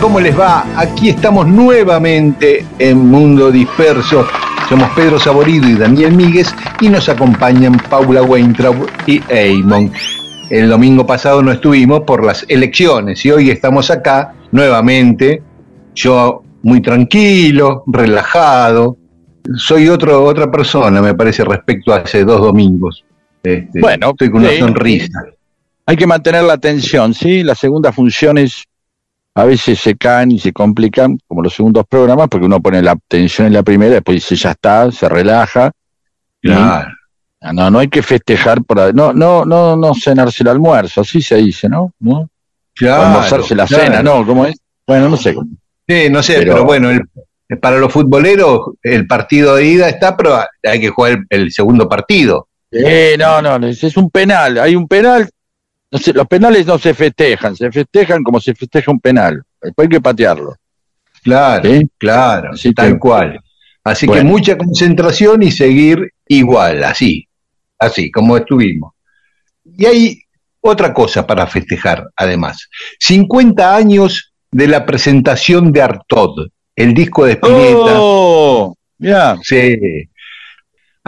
¿Cómo les va? Aquí estamos nuevamente en Mundo Disperso. Somos Pedro Saborido y Daniel Míguez y nos acompañan Paula Weintraub y Eamon. El domingo pasado no estuvimos por las elecciones y hoy estamos acá nuevamente. Yo muy tranquilo, relajado. Soy otro, otra persona, me parece, respecto a hace dos domingos. Este, bueno, estoy con una sí, sonrisa. Hay que mantener la atención, ¿sí? Las segundas funciones a veces se caen y se complican, como los segundos programas, porque uno pone la atención en la primera, después dice ya está, se relaja. Claro. Ah, No, no hay que festejar por. No, no, no, no cenarse el almuerzo, así se dice, ¿no? ¿No? Claro, almorzarse la claro. cena, ¿no? ¿Cómo es? Bueno, no sé. Sí, no sé, pero, Pero- bueno, el- para los futboleros el partido de ida está, pero hay que jugar el, el segundo partido. Eh, no, no, es un penal. Hay un penal. No sé, los penales no se festejan, se festejan como se festeja un penal. Después hay que patearlo. Claro, ¿sí? claro, Así tal que- cual. Así que mucha concentración y seguir igual, así, así como estuvimos. Y hay otra cosa para festejar, además. 50 años de la presentación de Artod, el disco de Spinetta. ¡Oh! Ya. Sí.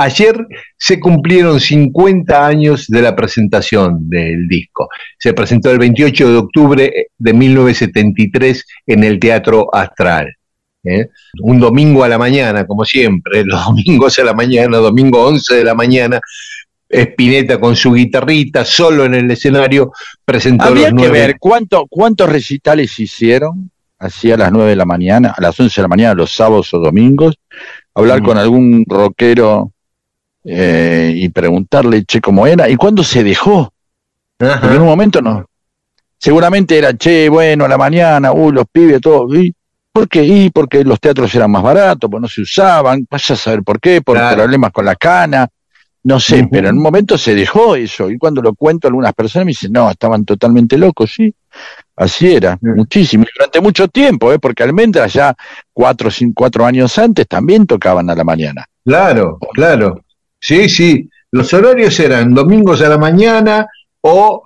Ayer se cumplieron 50 años de la presentación del disco. Se presentó el 28 de octubre de 1973 en el Teatro Astral. ¿eh? Un domingo a la mañana, como siempre, los domingos a la mañana, domingo 11 de la mañana, Spinetta con su guitarrita, solo en el escenario, presentó Habría los que nueve. ver cuánto, cuántos recitales hicieron así a las 9 de la mañana, a las 11 de la mañana, los sábados o domingos, hablar Mm. con algún rockero eh, y preguntarle, che, cómo era, y cuándo se dejó. Ajá. Porque en un momento no. Seguramente era, che, bueno, a la mañana, uy, los pibes, todo. ¿y ¿Por qué? Y porque los teatros eran más baratos, pues no se usaban, vaya a saber por qué, por Claro. problemas con la cana, no sé, pero en un momento se dejó eso. Y cuando lo cuento, algunas personas me dicen, no, estaban totalmente locos, sí. Así era, muchísimo. Y durante mucho tiempo, ¿eh? porque Almendra ya cuatro, cinco, cuatro años antes también tocaban a la mañana. Claro, claro. Sí, sí. Los horarios eran domingos a la mañana o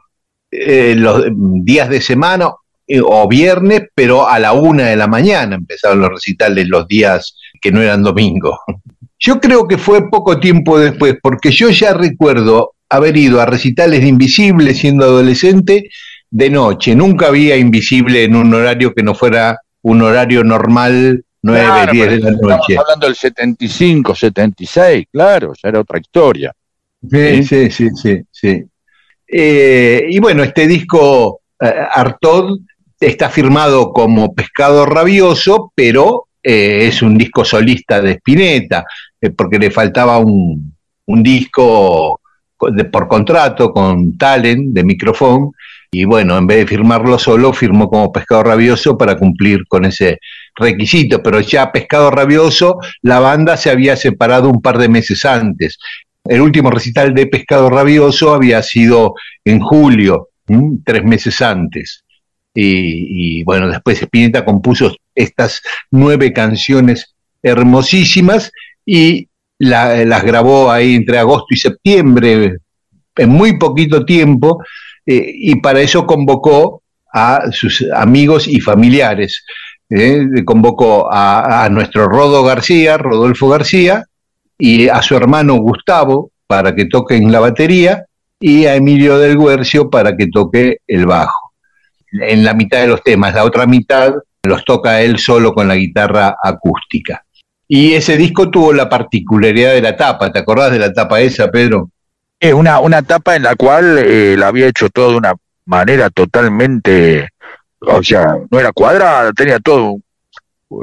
eh, los días de semana eh, o viernes, pero a la una de la mañana empezaron los recitales los días que no eran domingos. Yo creo que fue poco tiempo después, porque yo ya recuerdo haber ido a recitales de Invisible siendo adolescente de noche. Nunca había Invisible en un horario que no fuera un horario normal, 9, Claro, 10 de la estamos noche. hablando del 75, 76, claro, ya era otra historia. Sí, sí, sí, sí. sí. Eh, y bueno, este disco eh, Artod está firmado como Pescado Rabioso, pero eh, es un disco solista de Spinetta, porque le faltaba un, un disco co- de- por contrato con Talent de micrófono, y bueno, en vez de firmarlo solo, firmó como Pescado Rabioso para cumplir con ese requisito, pero ya Pescado Rabioso, la banda se había separado un par de meses antes. El último recital de Pescado Rabioso había sido en julio, tres meses antes. Y, bueno, después Spinetta compuso estas nueve canciones hermosísimas y la- las grabó ahí entre agosto y septiembre, en muy poquito tiempo, eh, y para eso convocó a sus amigos y familiares. ¿Eh? Convocó a, nuestro Rodo García, Rodolfo García, y a su hermano Gustavo para que toque en la batería y a Emilio del Guercio para que toque el bajo. En la mitad de los temas, la otra mitad los toca él solo con la guitarra acústica. Y ese disco tuvo la particularidad de la tapa, ¿te acordás de la tapa esa, Pedro? Es una, una tapa en la cual eh, la había hecho todo de una manera totalmente, o sea, no era cuadrada, tenía todo,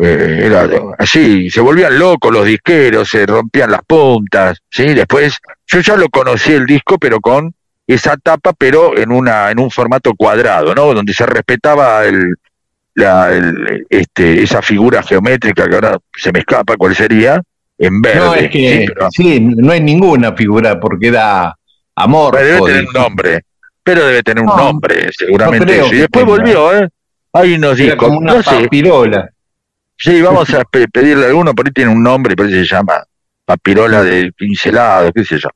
eh, era así, se volvían locos los disqueros, se rompían las puntas, ¿sí? Después, yo ya lo conocí el disco, pero con esa tapa, pero en una en un formato cuadrado, ¿no? Donde se respetaba el, la, este, esa figura geométrica que ahora se me escapa cuál sería, en verde. No, es que, ¿sí? no hay ninguna figura porque da amor. Pero debe tener un nombre, pero debe tener un nombre, seguramente. y después volvió, ¿eh? Hay unos discos, como una papirola. Sí, vamos a pedirle a alguno, por ahí tiene un nombre, por ahí se llama papirola de pincelado, qué sé yo.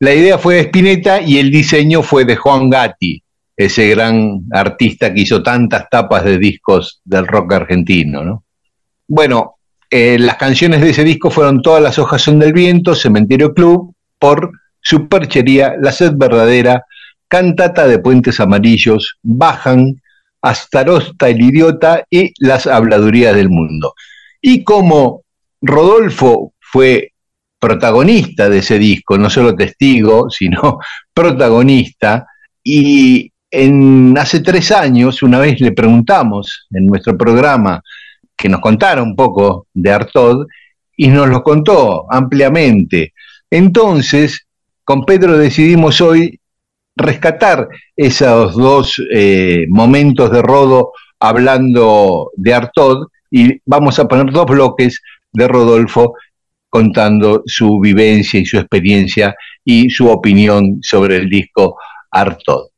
La idea fue de Spinetta y el diseño fue de Juan Gatti, ese gran artista que hizo tantas tapas de discos del rock argentino, ¿no? Bueno, eh, las canciones de ese disco fueron Todas las hojas son del viento, Cementerio Club, por Superchería, La sed verdadera, Cantata de Puentes Amarillos, Bajan, Astarosta el idiota y Las habladurías del mundo. Y como Rodolfo fue protagonista de ese disco, no solo testigo, sino protagonista, y en, hace tres años, una vez le preguntamos en nuestro programa que nos contara un poco de Artod y nos lo contó ampliamente. Entonces, con Pedro decidimos hoy rescatar esos dos eh, momentos de Rodo hablando de Artod y vamos a poner dos bloques de Rodolfo contando su vivencia y su experiencia y su opinión sobre el disco Artod.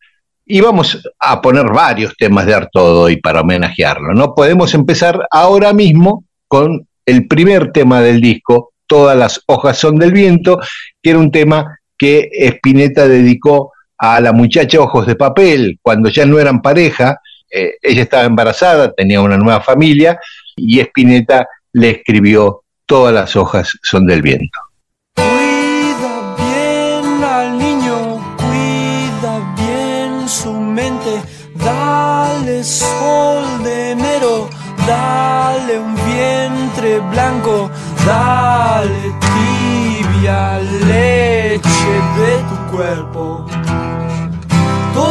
Y vamos a poner varios temas de Artodo hoy para homenajearlo. No podemos empezar ahora mismo con el primer tema del disco, Todas las hojas son del viento, que era un tema que Spinetta dedicó a la muchacha Ojos de Papel, cuando ya no eran pareja, eh, ella estaba embarazada, tenía una nueva familia, y Spinetta le escribió Todas las hojas son del viento. sol de enero, dale un vientre blanco, dale tibia leche de tu cuerpo.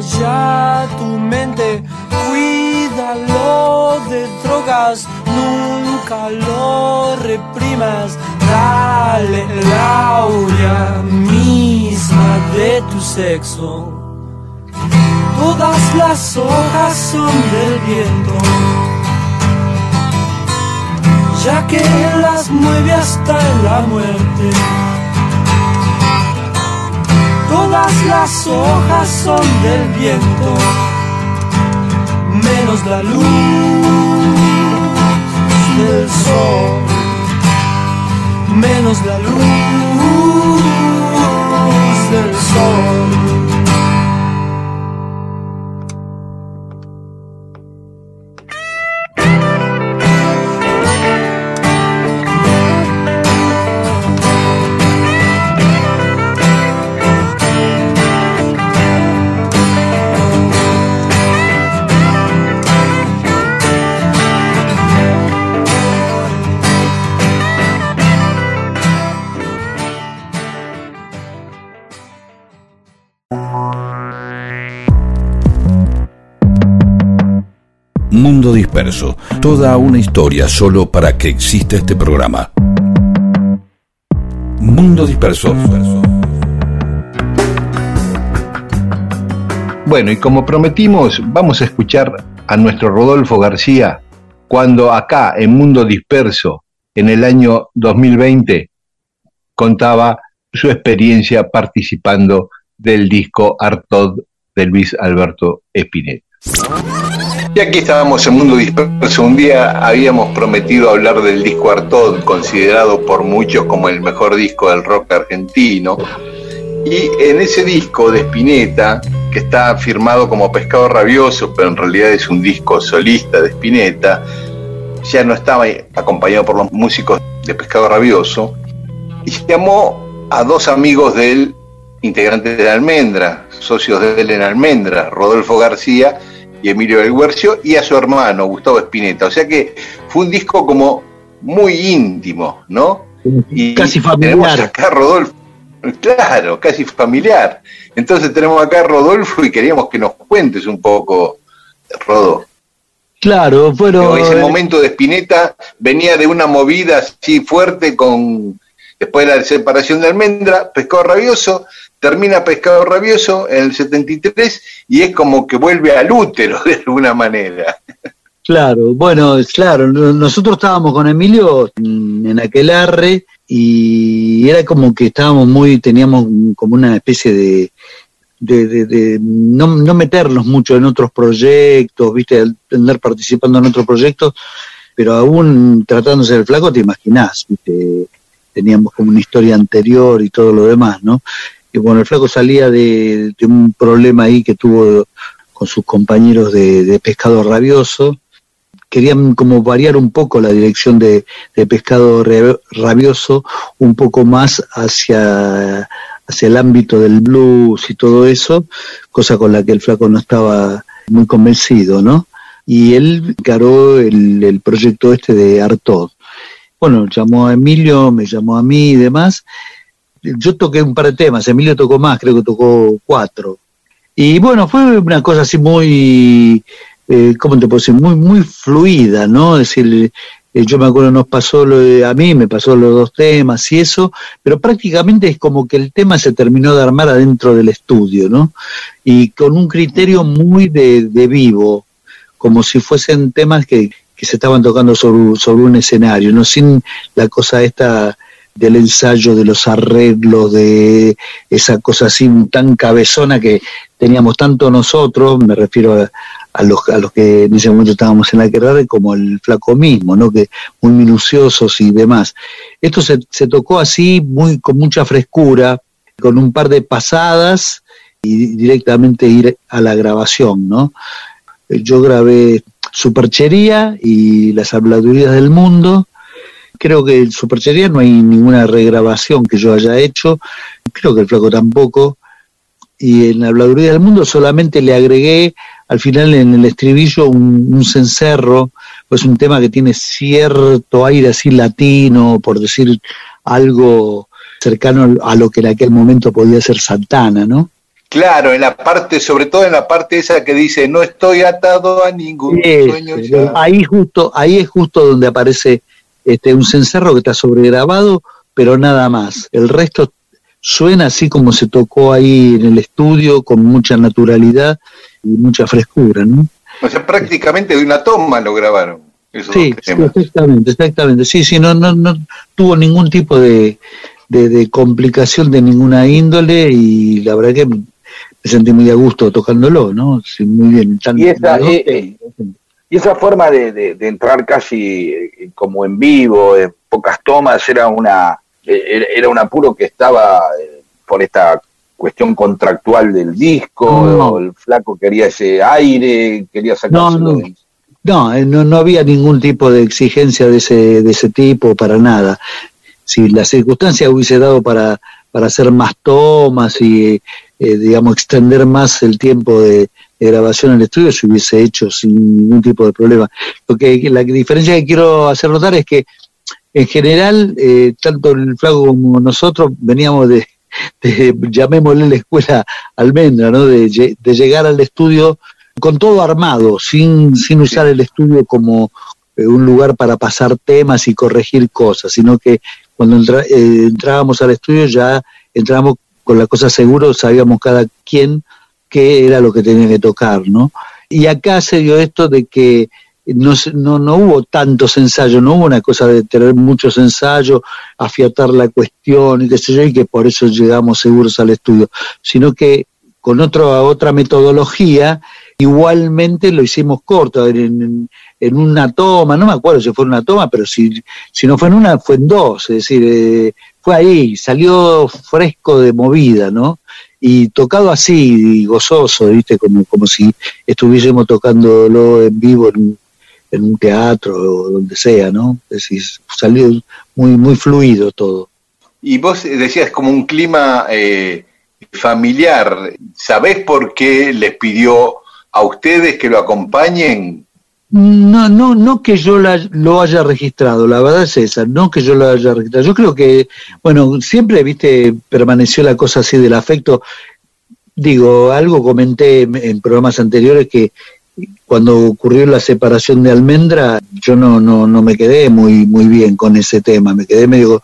Ya tu mente, cuídalo de drogas, nunca lo reprimas, dale la misma de tu sexo. Todas las hojas son del viento, ya que las mueve hasta la muerte. Todas las hojas son del viento, menos la luz del sol, menos la luz del sol. Toda una historia solo para que exista este programa. Mundo Disperso. Bueno, y como prometimos, vamos a escuchar a nuestro Rodolfo García cuando acá en Mundo Disperso, en el año 2020, contaba su experiencia participando del disco Artod de Luis Alberto Spinetta. Y aquí estábamos en Mundo Disperso. Un día habíamos prometido hablar del disco Artod, considerado por muchos como el mejor disco del rock argentino. Y en ese disco de Spinetta, que está firmado como Pescado Rabioso, pero en realidad es un disco solista de Spinetta, ya no estaba acompañado por los músicos de Pescado Rabioso, y llamó a dos amigos del integrante de la Almendra, socios de él en Almendra, Rodolfo García y Emilio del Huercio, y a su hermano, Gustavo Espineta. O sea que fue un disco como muy íntimo, ¿no? Y casi familiar. Tenemos acá a Rodolfo, claro, casi familiar. Entonces tenemos acá a Rodolfo y queríamos que nos cuentes un poco, Rodolfo. Claro, pero... Ese momento de Espineta venía de una movida así fuerte con... Después de la separación de Almendra, Pescado Rabioso, termina Pescado Rabioso en el 73 y es como que vuelve al útero de alguna manera. Claro, bueno, claro, nosotros estábamos con Emilio en aquel arre y era como que estábamos muy, teníamos como una especie de, de, no, no, meternos mucho en otros proyectos, viste, andar participando en otros proyectos, pero aún tratándose del flaco te imaginás, viste, teníamos como una historia anterior y todo lo demás, ¿no? Y bueno, el flaco salía de, un problema ahí que tuvo con sus compañeros de, pescado rabioso. Querían como variar un poco la dirección de, pescado rabioso, un poco más hacia, hacia el ámbito del blues y todo eso, cosa con la que el flaco no estaba muy convencido, ¿no? Y él encaró el, proyecto este de Artod. Bueno, llamó a Emilio, me llamó a mí y demás, yo toqué un par de temas, Emilio tocó más, creo que tocó cuatro. Y bueno, fue una cosa así muy, eh, ¿cómo te puedo decir? Muy, muy fluida, ¿no? Es decir, eh, yo me acuerdo, nos pasó lo a mí, me pasó los dos temas y eso, pero prácticamente es como que el tema se terminó de armar adentro del estudio, ¿no? Y con un criterio muy de, de vivo, como si fuesen temas que, que se estaban tocando sobre, sobre un escenario, ¿no? Sin la cosa esta del ensayo, de los arreglos, de esa cosa así tan cabezona que teníamos tanto nosotros, me refiero a, los, a los que en ese momento estábamos en la guerra, como el flaco mismo, ¿no? que muy minuciosos y demás. Esto se, se tocó así, muy con mucha frescura, con un par de pasadas y directamente ir a la grabación, ¿no? Yo grabé Superchería y Las habladurías del mundo, Creo que en Superchería no hay ninguna regrabación que yo haya hecho, creo que el flaco tampoco. Y en la Habladuría del Mundo solamente le agregué al final en el estribillo un, cencerro, pues un tema que tiene cierto aire así latino, por decir algo cercano a lo que en aquel momento podía ser Santana, ¿no? Claro, en la parte, sobre todo en la parte esa que dice no estoy atado a ningún sueño. Ahí justo, ahí es justo donde aparece este, un cencerro que está sobregrabado, pero nada más. El resto suena así como se tocó ahí en el estudio, con mucha naturalidad y mucha frescura, ¿no? O sea, prácticamente de una toma lo grabaron. sí, exactamente, exactamente. Sí, sí, no, no, no tuvo ningún tipo de, de, complicación de ninguna índole y la verdad que me sentí muy a gusto tocándolo, ¿no? Sí, muy bien. y y esa forma de, entrar casi eh, como en vivo, en pocas tomas, era una eh, era un apuro que estaba eh, por esta cuestión contractual del disco, el flaco quería ese aire, quería sacarse no, no. no, no, había ningún tipo de exigencia de ese, de ese tipo para nada. Si la circunstancia hubiese dado para, para hacer más tomas y, digamos, extender más el tiempo de, de grabación en el estudio se hubiese hecho sin ningún tipo de problema. Lo que, la diferencia que quiero hacer notar es que en general, eh, tanto el flaco como nosotros veníamos de, llamémosle la escuela almendra, ¿no? De, llegar al estudio con todo armado, sin, sin usar el estudio como eh, un lugar para pasar temas y corregir cosas, sino que cuando eh, entrábamos al estudio ya entrábamos con la cosa seguro, sabíamos cada quien qué era lo que tenía que tocar, ¿no? Y acá se dio esto de que no, no, no hubo tantos ensayos, no hubo una cosa de tener muchos ensayos, afiatar la cuestión y qué sé yo, y que por eso llegamos seguros al estudio, sino que con otra otra metodología, igualmente lo hicimos corto, en, en, una toma, no me acuerdo si fue en una toma, pero si, si no fue en una, fue en dos, es decir, eh, fue ahí, salió fresco de movida, ¿no? y tocado así, y gozoso, ¿viste? Como, como si estuviésemos tocándolo en vivo en, un teatro o donde sea, ¿no? Es decir, salió muy, muy fluido todo. Y vos decías como un clima eh, familiar. ¿Sabés por qué les pidió a ustedes que lo acompañen no, no, no que yo lo haya registrado, la verdad es esa, no que yo lo haya registrado. Yo creo que, bueno, siempre, viste, permaneció la cosa así del afecto. Digo, algo comenté en programas anteriores que cuando ocurrió la separación de Almendra, yo no, no, no me quedé muy, muy bien con ese tema, me quedé medio,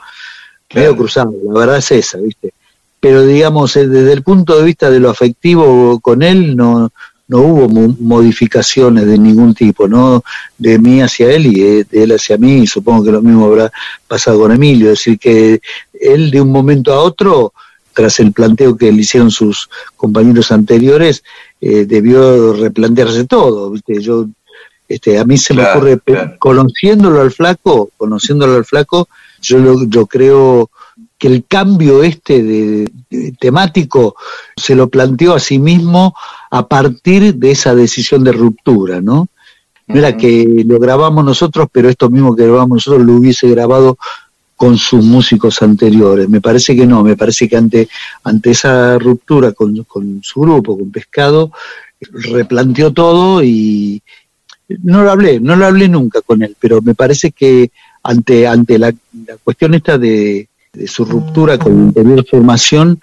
medio cruzado, la verdad es esa, viste. Pero digamos, eh, desde el punto de vista de lo afectivo con él, no, no hubo modificaciones de ningún tipo, ¿no? De mí hacia él y de, él hacia mí, y supongo que lo mismo habrá pasado con Emilio, es decir, que él de un momento a otro, tras el planteo que le hicieron sus compañeros anteriores, eh, debió replantearse todo, ¿viste? Yo, este, a mí se me ocurre, conociéndolo al flaco, conociéndolo al flaco, yo, yo creo que el cambio este de, temático se lo planteó a sí mismo a partir de esa decisión de ruptura, ¿no? No era que lo grabamos nosotros, pero esto mismo que grabamos nosotros lo hubiese grabado con sus músicos anteriores. Me parece que no, me parece que ante, ante esa ruptura con, su grupo, con Pescado, replanteó todo y no lo hablé, no lo hablé nunca con él, pero me parece que ante, ante la cuestión esta de, de su ruptura con la anterior formación,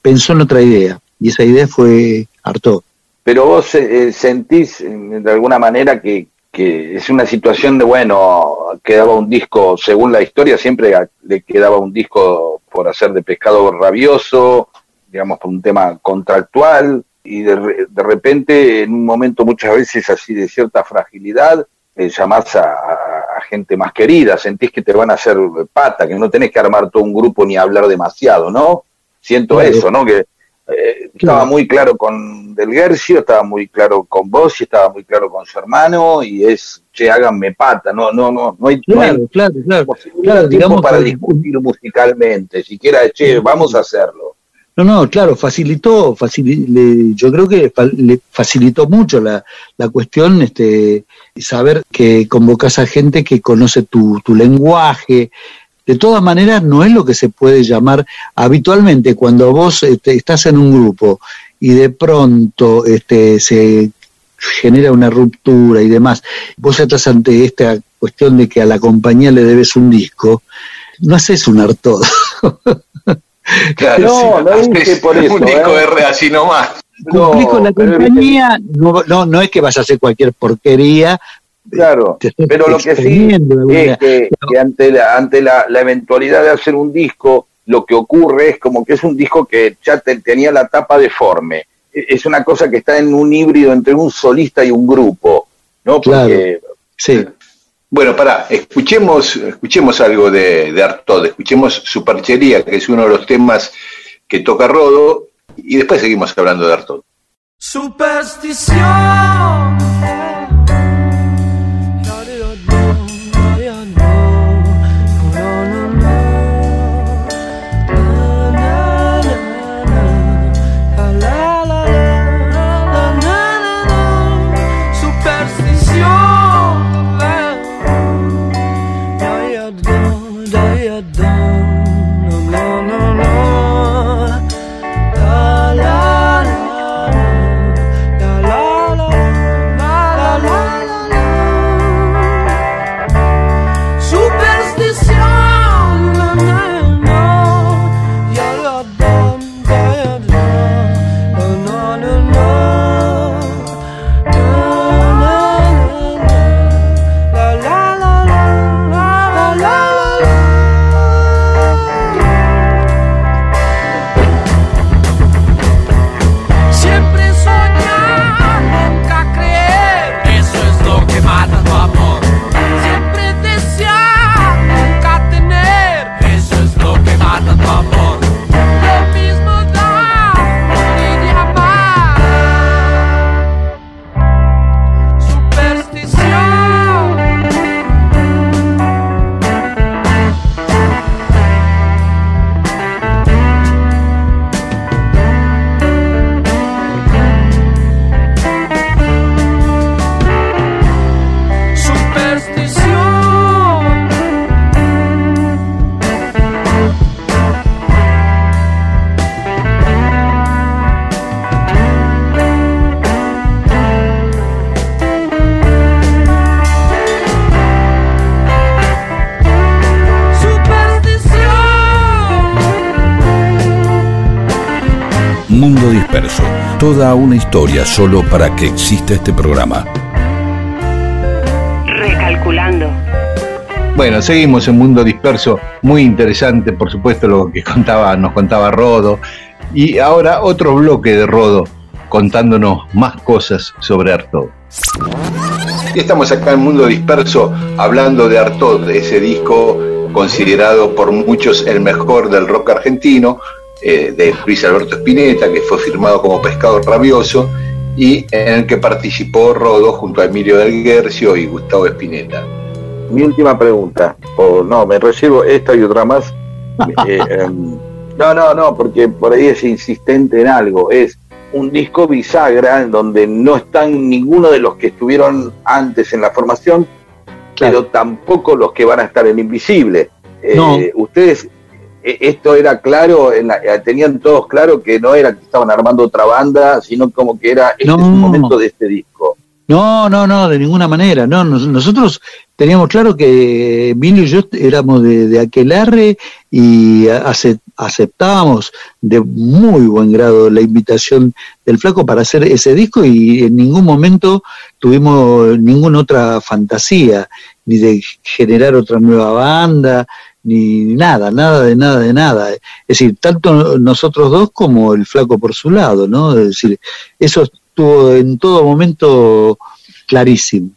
pensó en otra idea, y esa idea fue Artaud. Pero vos eh, sentís de alguna manera que, es una situación de, bueno, quedaba un disco, según la historia, siempre le quedaba un disco por hacer de pescado rabioso, digamos, por un tema contractual, y de, de repente, en un momento muchas veces así de cierta fragilidad, eh, llamás a, gente más querida, sentís que te van a hacer pata, que no tenés que armar todo un grupo ni hablar demasiado, ¿no? Siento eso, ¿no? Que eh, estaba muy claro con Del Gercio, estaba muy claro con vos y estaba muy claro con su hermano y es, che, háganme pata, no, no, no, no hay, claro, claro, claro, digamos para discutir musicalmente, siquiera, che, vamos a hacerlo. No, no, claro, facilitó, yo creo que le facilitó mucho la, la cuestión, este, saber que convocas a gente que conoce tu, tu lenguaje. De todas maneras, no es lo que se puede llamar habitualmente cuando vos este, estás en un grupo y de pronto este, se genera una ruptura y demás, vos estás ante esta cuestión de que a la compañía le debes un disco, no haces un harto. no, no es por eso. Un disco ¿eh? R así nomás. Con la compañía, no, no, no es que vas a hacer cualquier porquería, Claro, pero lo que sí es que, ante, la, ante la, eventualidad de hacer un disco, lo que ocurre es como que es un disco que ya tenía la tapa deforme. E, es una cosa que está en un híbrido entre un solista y un grupo, ¿no? Porque, sí. Bueno, pará, escuchemos, escuchemos algo de, de Artod, escuchemos Superchería, que es uno de los temas que toca Rodo, y después seguimos hablando de Artod. Superstición. Toda una historia solo para que exista este programa. Recalculando. Bueno, seguimos en Mundo Disperso, muy interesante, por supuesto, lo que contaba, nos contaba Rodo. Y ahora otro bloque de Rodo contándonos más cosas sobre Artaud. Y estamos acá en Mundo Disperso hablando de Artaud, de ese disco considerado por muchos el mejor del rock argentino, eh, de Luis Alberto Spinetta, que fue firmado como Pescado Rabioso, y en el que participó Rodo junto a Emilio del Guercio y Gustavo Spinetta mi última pregunta, o no, me recibo esta y otra más. Eh, em, no, no, no, porque por ahí es insistente en algo. Es un disco bisagra en donde no están ninguno de los que estuvieron antes en la formación, pero tampoco los que van a estar en Invisible. Eh, ustedes, esto era claro, tenían todos claro que no era que estaban armando otra banda, sino como que era este momento de este disco. No, no, no, de ninguna manera. No, nosotros teníamos claro que Emilio y yo éramos de, de Aquelarre y aceptábamos de muy buen grado la invitación del flaco para hacer ese disco y en ningún momento tuvimos ninguna otra fantasía, ni de generar otra nueva banda, ni nada, nada de nada de nada. Es decir, tanto nosotros dos como el flaco por su lado, ¿no? Es decir, eso estuvo en todo momento clarísimo.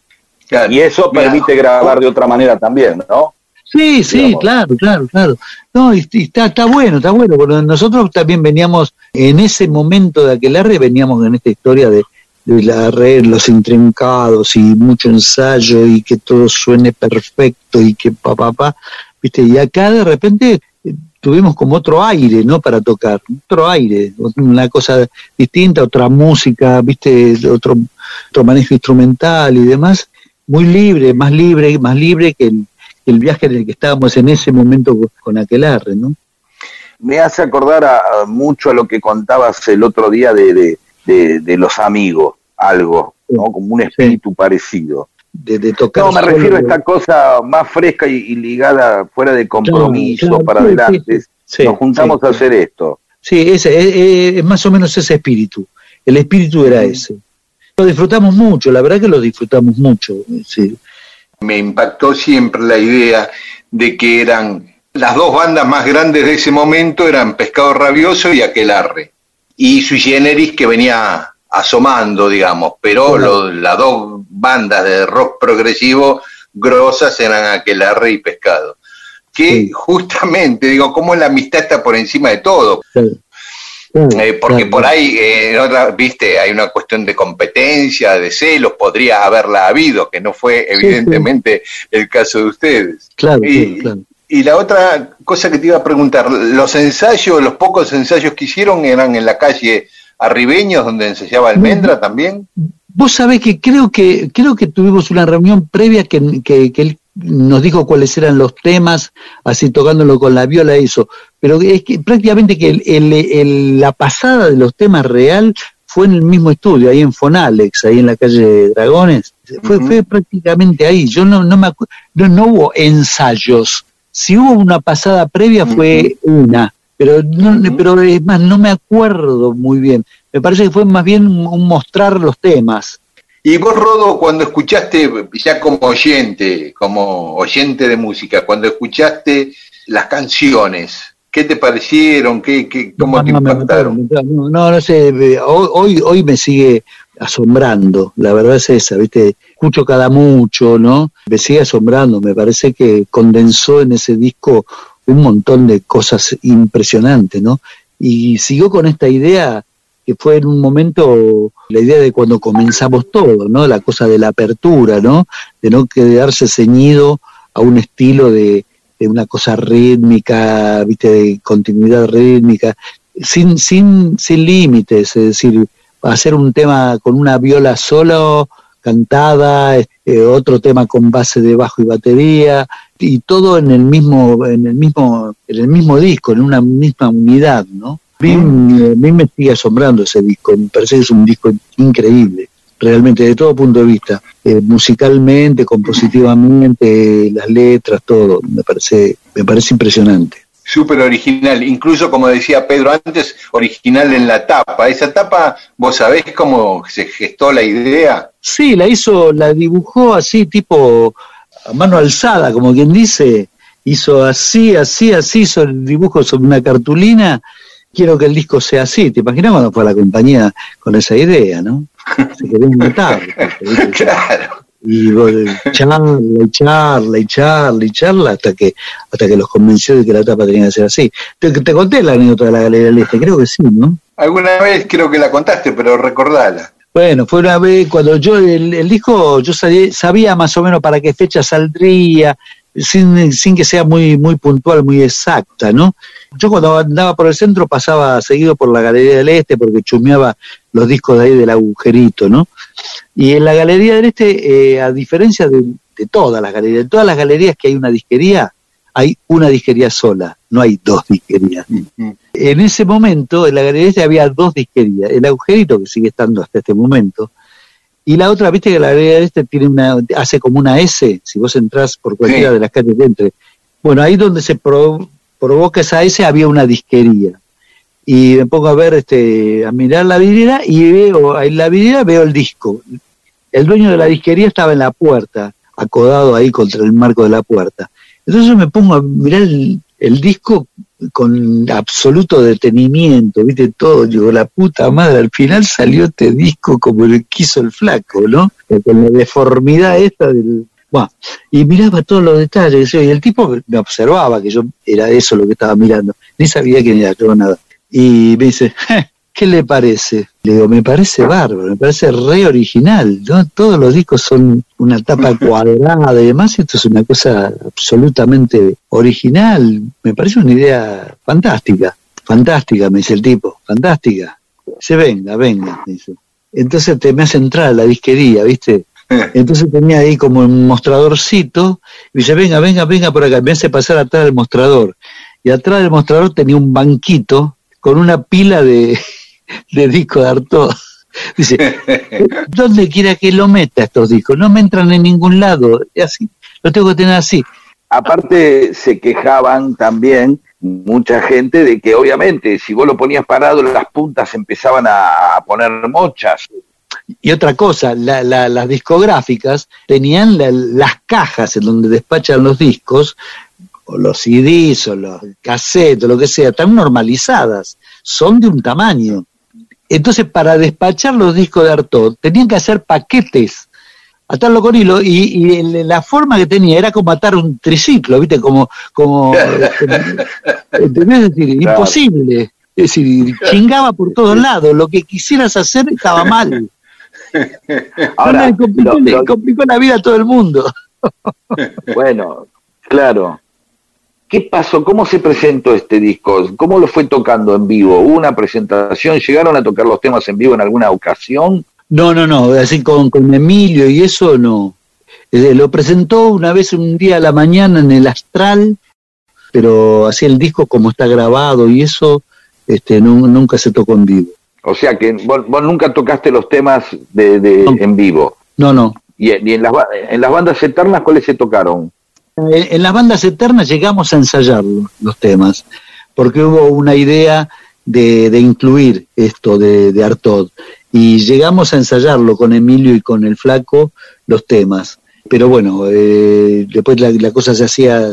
y eso permite grabar de otra manera también, ¿no? Sí, sí, claro, claro, claro. No, y, está, está bueno, está bueno, porque nosotros también veníamos, en ese momento de aquel veníamos en esta historia de, la red, los intrincados y mucho ensayo y que todo suene perfecto y que papá, pa, viste, y acá de repente tuvimos como otro aire, ¿no? Para tocar, otro aire, una cosa distinta, otra música, viste, otro, otro manejo instrumental y demás, muy libre, más libre, más libre que el, viaje en el que estábamos en ese momento con Aquelarre, ¿no? Me hace acordar a, mucho a lo que contabas el otro día de, de, los amigos, algo, ¿no? Como un espíritu parecido de, tocar. No, me refiero a esta cosa más fresca y, ligada fuera de compromiso para adelante. Nos juntamos a hacer esto. Sí, ese, es, más o menos ese espíritu. El espíritu era ese. Lo disfrutamos mucho, la verdad que lo disfrutamos mucho. Sí. Me impactó siempre la idea de que eran las dos bandas más grandes de ese momento eran Pescado Rabioso y Aquelarre. Y Sui Generis que venía asomando, digamos, pero las dos bandas de rock progresivo grosas eran Aquelarre y Pescado. Que justamente, digo, como la amistad está por encima de todo. Eh, porque por ahí, eh, otra, viste, hay una cuestión de competencia, de celos, podría haberla habido, que no fue evidentemente el caso de ustedes. Claro, y, y la otra cosa que te iba a preguntar, los ensayos, los pocos ensayos que hicieron eran en la calle Arribeños, donde ensayaba Almendra también? Vos sabés que creo que creo que tuvimos una reunión previa que, que, él nos dijo cuáles eran los temas, así tocándolo con la viola eso, pero es que prácticamente que el, la pasada de los temas real fue en el mismo estudio, ahí en Fonalex, ahí en la calle Dragones, fue, fue prácticamente ahí, yo no, no me no, no hubo ensayos, si hubo una pasada previa fue una, pero no, pero es más, no me acuerdo muy bien. Me parece que fue más bien un mostrar los temas. Y vos, Rodo, cuando escuchaste, ya como oyente, como oyente de música, cuando escuchaste las canciones, ¿qué te parecieron? ¿Qué, qué, ¿Cómo te impactaron? No, no, sé, hoy, hoy me sigue asombrando, la verdad es esa, ¿viste? Escucho cada mucho, ¿no? Me sigue asombrando, me parece que condensó en ese disco un montón de cosas impresionantes, ¿no? Y siguió con esta idea que fue en un momento la idea de cuando comenzamos todo, ¿no? La cosa de la apertura, ¿no? De no quedarse ceñido a un estilo de, una cosa rítmica, ¿viste? De continuidad rítmica, sin, sin, sin límites, es decir, hacer un tema con una viola solo, cantada, eh, otro tema con base de bajo y batería, y todo en el mismo, en el mismo, en el mismo disco, en una misma unidad, ¿no? A mí, me sigue asombrando ese disco, me parece que es un disco increíble, realmente, de todo punto de vista, eh, musicalmente, compositivamente, las letras, todo, me parece, me parece impresionante. Súper original, incluso como decía Pedro antes, original en la tapa. ¿Esa tapa, vos sabés cómo se gestó la idea? Sí, la hizo, la dibujó así, tipo a mano alzada, como quien dice, hizo así, así, así, hizo el dibujo sobre una cartulina. Quiero que el disco sea así. ¿Te imaginas cuando fue a la compañía con esa idea, no? Se quedó notable. claro y charla y charla y charla y charla hasta que hasta que los convenció de que la tapa tenía que ser así. Te, te conté la anécdota de la Galería del Este, creo que sí, ¿no? Alguna vez creo que la contaste, pero recordala. Bueno, fue una vez cuando yo, el, el disco, yo sabía más o menos para qué fecha saldría, sin, sin que sea muy, muy puntual, muy exacta, ¿no? Yo cuando andaba por el centro pasaba seguido por la Galería del Este porque chumeaba los discos de ahí del agujerito, ¿no? Y en la Galería del Este, eh, a diferencia de, todas las galerías, de todas las galerías que hay una disquería, hay una disquería sola, no hay dos disquerías. En ese momento, en la Galería del Este había dos disquerías, el agujerito, que sigue estando hasta este momento, y la otra, viste que la del Este tiene una, hace como una S, si vos entrás por cualquiera de las calles de entre. Bueno, ahí donde se provoca esa S había una disquería y me pongo a ver, este, a mirar la vidriera y veo, en la vidriera veo el disco. El dueño de la disquería estaba en la puerta, acodado ahí contra el marco de la puerta. Entonces me pongo a mirar el, disco con absoluto detenimiento, viste todo, digo, la puta madre, al final salió este disco como le quiso el flaco, ¿no? Con la deformidad esta del... Bueno, y miraba todos los detalles, y el tipo me observaba que yo era eso lo que estaba mirando, ni sabía quién era yo, nada. Y me dice, ¿qué le parece? Le digo, me parece bárbaro, me parece re original. ¿no? Todos los discos son una tapa cuadrada y demás, esto es una cosa absolutamente original. Me parece una idea fantástica, fantástica, me dice el tipo, fantástica. Dice, venga, venga, dice. Entonces te me hace entrar a la disquería, ¿viste? Entonces tenía ahí como un mostradorcito, y dice, venga, venga, venga por acá, me hace pasar atrás del mostrador. Y atrás del mostrador tenía un banquito con una pila de, de discos de Artaud. Dice, ¿dónde quiera que lo meta estos discos? No me entran en ningún lado. Y así, lo tengo que tener así. Aparte, se quejaban también mucha gente de que obviamente si vos lo ponías parado las puntas empezaban a poner mochas. Y otra cosa, las discográficas tenían las cajas en donde despachan los discos o los CDs o los cassettes o lo que sea, están normalizadas, son de un tamaño. Entonces, para despachar los discos de Artaud, tenían que hacer paquetes, atarlo con hilo, y, la forma que tenía era como atar un triciclo, ¿viste? Como, como ¿entendés? Es decir, imposible. Es decir, chingaba por todos lados, lo que quisieras hacer estaba mal. Ahora, complicó la vida a todo el mundo. bueno, claro, ¿Qué pasó? ¿Cómo se presentó este disco? ¿Cómo lo fue tocando en vivo? ¿Hubo una presentación? ¿Llegaron a tocar los temas en vivo en alguna ocasión? No, no, no, así con, con Emilio y eso no. Eh, lo presentó una vez un día a la mañana en el Astral, pero así el disco como está grabado y eso este, nunca se tocó en vivo. O sea que vos, nunca tocaste los temas de, en vivo. No, no. ¿Y, y en, las, en las bandas eternas cuáles se tocaron? En, las bandas eternas llegamos a ensayar los temas, porque hubo una idea de, incluir esto de, de, Artod, y llegamos a ensayarlo con Emilio y con el flaco los temas. Pero bueno, eh, después la, cosa se hacía,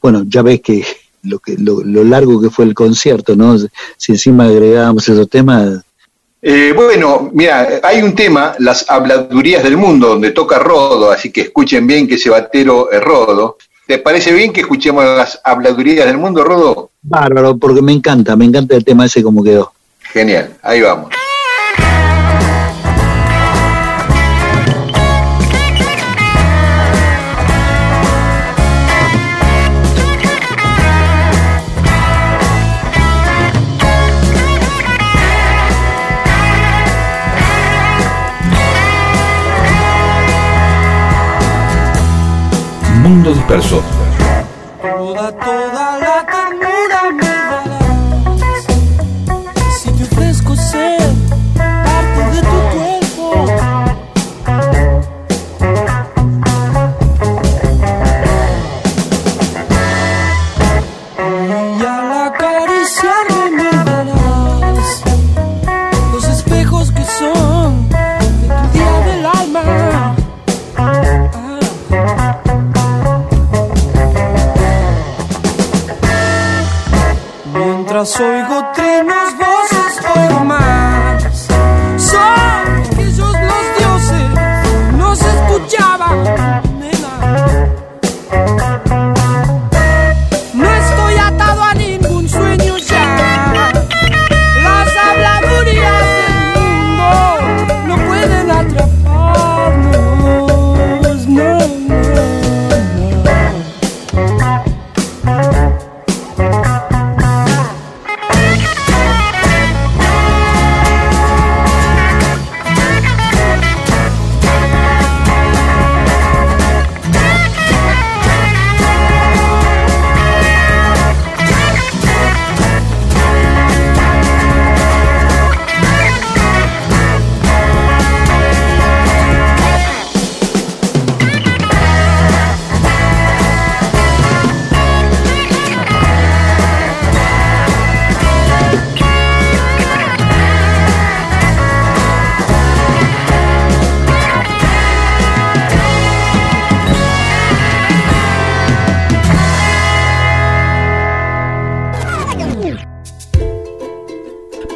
bueno, ya ves que lo, que lo, largo que fue el concierto, ¿no? Si encima agregábamos esos temas, eh, bueno, mira, hay un tema, las habladurías del mundo, donde toca Rodo, así que escuchen bien que ese batero es Rodo. ¿Te parece bien que escuchemos las habladurías del mundo, Rodo? Bárbaro, porque me encanta, me encanta el tema ese como quedó. Genial, ahí vamos. Mundo Disperso. Mientras oigo trinos,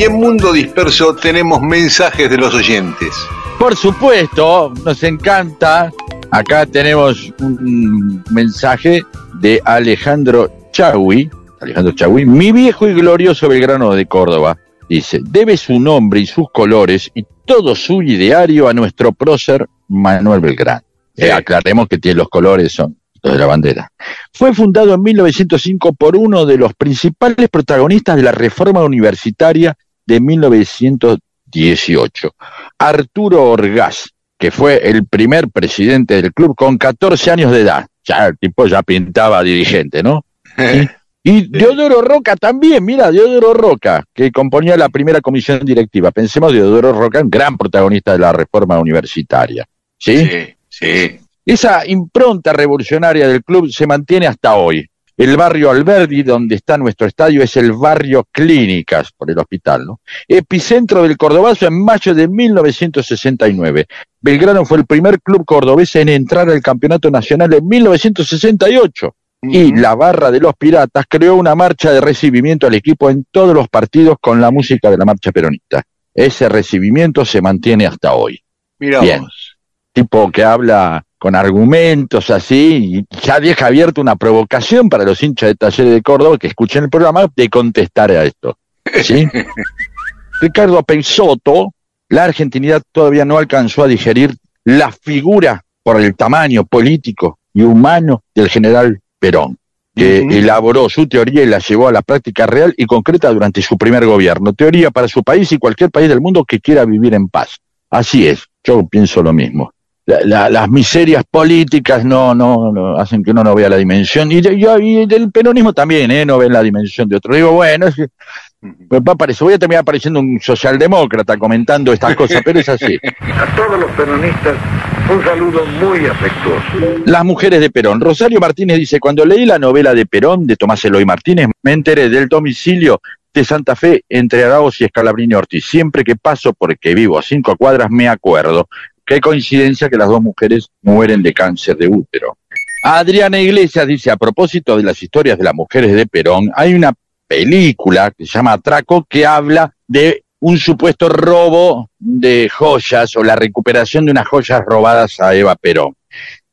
Y en Mundo Disperso tenemos mensajes de los oyentes. Por supuesto, nos encanta. Acá tenemos un mensaje de Alejandro Chagui. Alejandro Chagui, mi viejo y glorioso Belgrano de Córdoba. Dice, debe su nombre y sus colores y todo su ideario a nuestro prócer Manuel Belgrano. Eh, aclaremos que tiene los colores, son los de la bandera. Fue fundado en 1905 por uno de los principales protagonistas de la reforma universitaria de 1918, Arturo Orgaz, que fue el primer presidente del club con 14 años de edad. Ya el tipo ya pintaba dirigente, ¿no? Y Deodoro Roca también, mira, Deodoro Roca, que componía la primera comisión directiva. Pensemos Deodoro Roca, un gran protagonista de la reforma universitaria. ¿Sí? Sí, sí. Esa impronta revolucionaria del club se mantiene hasta hoy. El barrio Alberdi, donde está nuestro estadio, es el barrio Clínicas, por el hospital, ¿no? Epicentro del Cordobazo en mayo de 1969. Belgrano fue el primer club cordobés en entrar al campeonato nacional en 1968. Y la barra de los piratas creó una marcha de recibimiento al equipo en todos los partidos con la música de la marcha peronista. Ese recibimiento se mantiene hasta hoy. Mira Bien. Tipo que habla con argumentos así, y ya deja abierta una provocación para los hinchas de Talleres de Córdoba que escuchen el programa de contestar a esto. ¿sí? Ricardo Peixoto, la argentinidad todavía no alcanzó a digerir la figura por el tamaño político y humano del general Perón, que elaboró su teoría y la llevó a la práctica real y concreta durante su primer gobierno. Teoría para su país y cualquier país del mundo que quiera vivir en paz. Así es, yo pienso lo mismo. La- la- las miserias políticas no, no, no hacen que uno no vea la dimensión. Y, de- y- y del peronismo también, ¿eh? no ven la dimensión de otro. Digo, bueno, es que- pues va a aparecer- voy a terminar apareciendo un socialdemócrata comentando estas cosas, pero es así. A todos los peronistas, un saludo muy afectuoso. Las mujeres de Perón. Rosario Martínez dice, cuando leí la novela de Perón de Tomás Eloy Martínez, me enteré del domicilio de Santa Fe entre Arauz y Escalabrini Ortiz. Siempre que paso porque vivo a cinco cuadras me acuerdo. Qué coincidencia que las dos mujeres mueren de cáncer de útero. Adriana Iglesias dice, a propósito de las historias de las mujeres de Perón, hay una película que se llama Atraco que habla de un supuesto robo de joyas o la recuperación de unas joyas robadas a Eva Perón.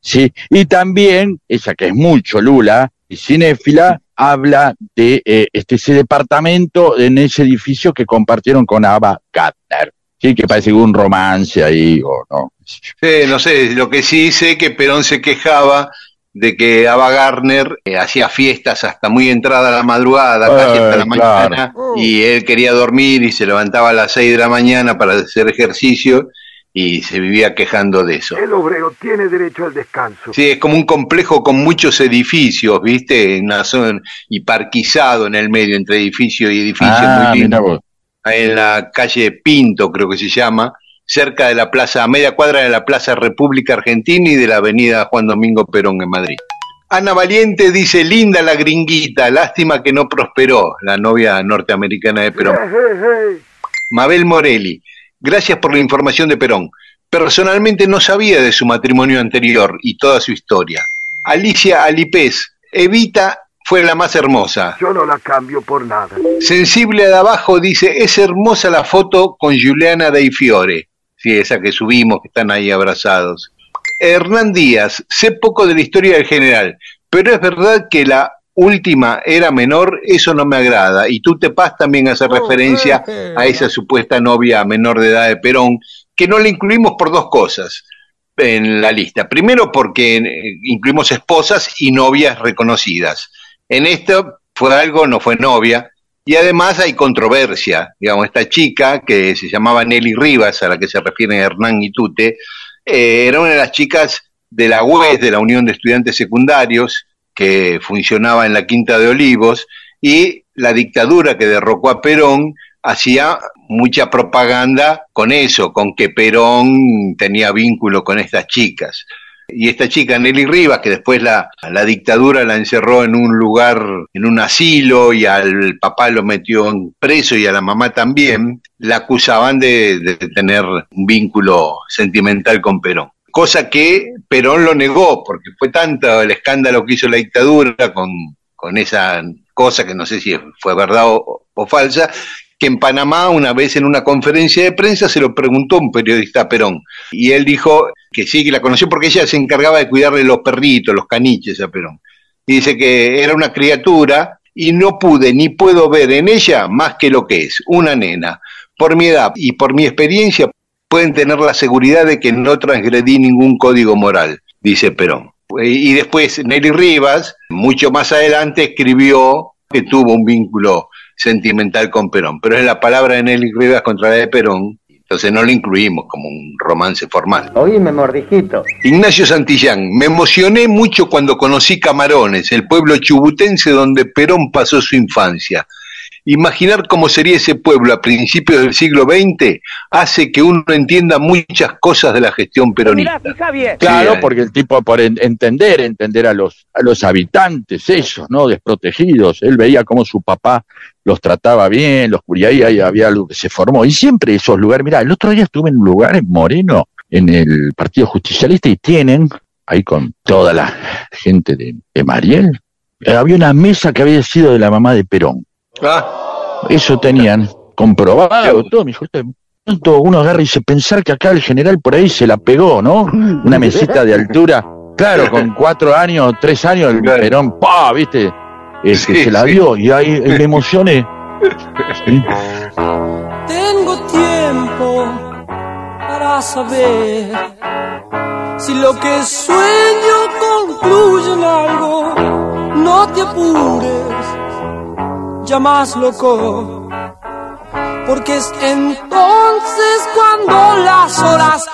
Sí, y también, ella que es mucho Lula y cinéfila, habla de eh, este, ese departamento en ese edificio que compartieron con Ava Gardner. Sí, que parece que hubo un romance ahí o no. Sí, no sé, lo que sí sé que Perón se quejaba de que Ava Gardner eh, hacía fiestas hasta muy entrada a la madrugada, casi hasta Eh, la mañana, y él quería dormir y se levantaba a las 6 de la mañana para hacer ejercicio, y se vivía quejando de eso. El obrero tiene derecho al descanso. Sí, es como un complejo con muchos edificios, ¿viste? En una zona, y parquizado en el medio, entre edificio y edificio, Ah, muy mira lindo. En la calle Pinto, creo que se llama, cerca de la plaza, a media cuadra de la Plaza República Argentina y de la avenida Juan Domingo Perón en Madrid. Ana Valiente dice, linda la gringuita, lástima que no prosperó, la novia norteamericana de Perón. Mabel Morelli, gracias por la información de Perón. Personalmente no sabía de su matrimonio anterior y toda su historia. Alicia Alipés, Evita fue la más hermosa. Yo no la cambio por nada. Sensible de abajo dice, es hermosa la foto con Juliana Dei Fiore. Sí, esa que subimos, que están ahí abrazados. Hernán Díaz, sé poco de la historia del general, pero es verdad que la última era menor, eso no me agrada. Y tú te Paz también hace referencia a esa supuesta novia menor de edad de Perón, que no la incluimos por dos cosas en la lista. Primero porque eh, incluimos esposas y novias reconocidas. En esto fue algo, no fue novia, y además hay controversia. Digamos, esta chica que se llamaba Nelly Rivas, a la que se refiere Hernán Itute, eh, era una de las chicas de la UES, de la Unión de Estudiantes Secundarios, que funcionaba en la Quinta de Olivos, y la dictadura que derrocó a Perón hacía mucha propaganda con eso, con que Perón tenía vínculo con estas chicas. Y esta chica, Nelly Rivas, que después la, la dictadura la encerró en un lugar, en un asilo, y al papá lo metió en preso y a la mamá también, la acusaban de, de tener un vínculo sentimental con Perón. Cosa que Perón lo negó, porque fue tanto el escándalo que hizo la dictadura con, con esa cosa que no sé si fue verdad o, falsa, que en Panamá una vez en una conferencia de prensa se lo preguntó un periodista Perón y él dijo que sí, que la conoció porque ella se encargaba de cuidarle los perritos, los caniches a Perón. Dice que era una criatura y no pude ni puedo ver en ella más que lo que es, una nena. Por mi edad y por mi experiencia pueden tener la seguridad de que no transgredí ningún código moral, dice Perón. Y después Nelly Rivas, mucho más adelante, escribió que tuvo un vínculo sentimental con Perón, pero es la palabra de Nelly Rivas contra la de Perón, entonces no lo incluimos como un romance formal. Oíme, mordijito. Ignacio Santillán, me emocioné mucho cuando conocí Camarones, el pueblo chubutense donde Perón pasó su infancia. Imaginar cómo sería ese pueblo a principios del siglo XX hace que uno entienda muchas cosas de la gestión peronista. Claro, Sí, porque el tipo por en- entender, entender a los a los habitantes, ellos, ¿no? Desprotegidos. Él veía cómo su papá los trataba bien, los y ahí, ahí había algo que se formó. Y siempre esos lugares, mira, el otro día estuve en un lugar en Moreno, en el Partido Justicialista, y tienen, ahí con toda la gente de, de Mariel, eh, había una mesa que había sido de la mamá de Perón. Ah, Eso tenían comprobado, todo, me dijo, "Esto- tanto uno agarra y dice, pensar que acá el general por ahí se la pegó, ¿no? Una mesita de altura, claro, con cuatro años, tres años, el Claro. Perón, pa, viste, Este, Sí, se la sí. dio y ahí me emocioné. Sí. Tengo tiempo para saber si lo que sueño concluye en algo. No te apures, ya más loco. Porque es entonces cuando las horas.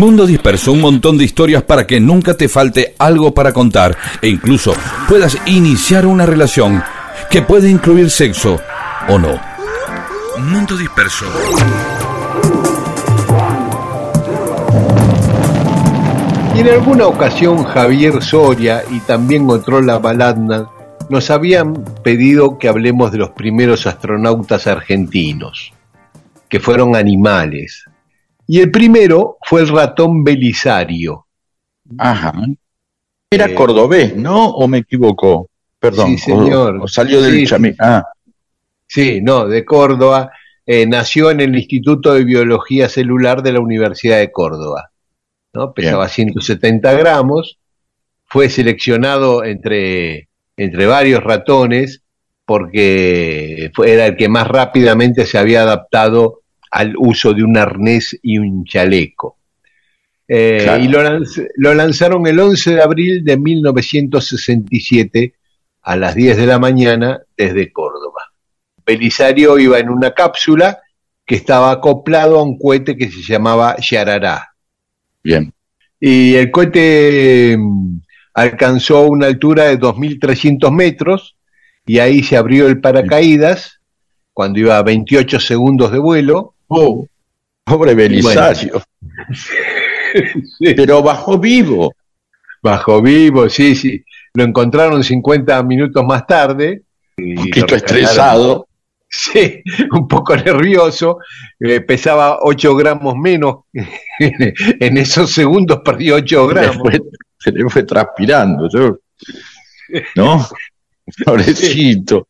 Mundo Disperso, un montón de historias para que nunca te falte algo para contar e incluso puedas iniciar una relación que puede incluir sexo o no. Mundo Disperso. Y en alguna ocasión Javier Soria y también Controla Baladna nos habían pedido que hablemos de los primeros astronautas argentinos, que fueron animales. Y el primero fue el ratón Belisario. Ajá. Era Eh, cordobés, ¿no? ¿O me equivoco? Perdón. Sí, señor. O, o salió del Sí, chami- Ah, Sí, no, de Córdoba. Eh, nació en el Instituto de Biología Celular de la Universidad de Córdoba. ¿no? Pesaba 170 gramos. Fue seleccionado entre, entre varios ratones porque fue- era el que más rápidamente se había adaptado al uso de un arnés y un chaleco. Eh, Claro. Y lo, lanz- lo lanzaron el 11 de abril de 1967 a las 10 de la mañana desde Córdoba. Belisario iba en una cápsula que estaba acoplado a un cohete que se llamaba Yarará. bien. Y el cohete mm, alcanzó una altura de 2.300 metros y ahí se abrió el paracaídas cuando iba a 28 segundos de vuelo. Oh, pobre Belisario. Pero bajó vivo. Bajo vivo, sí, sí. Lo encontraron 50 minutos más tarde. Un poquito estresado. Sí, un poco nervioso, eh, pesaba 8 gramos menos, en esos segundos perdió 8 Se le gramos. fue, se le fue transpirando. yo- ¿No? Pobrecito.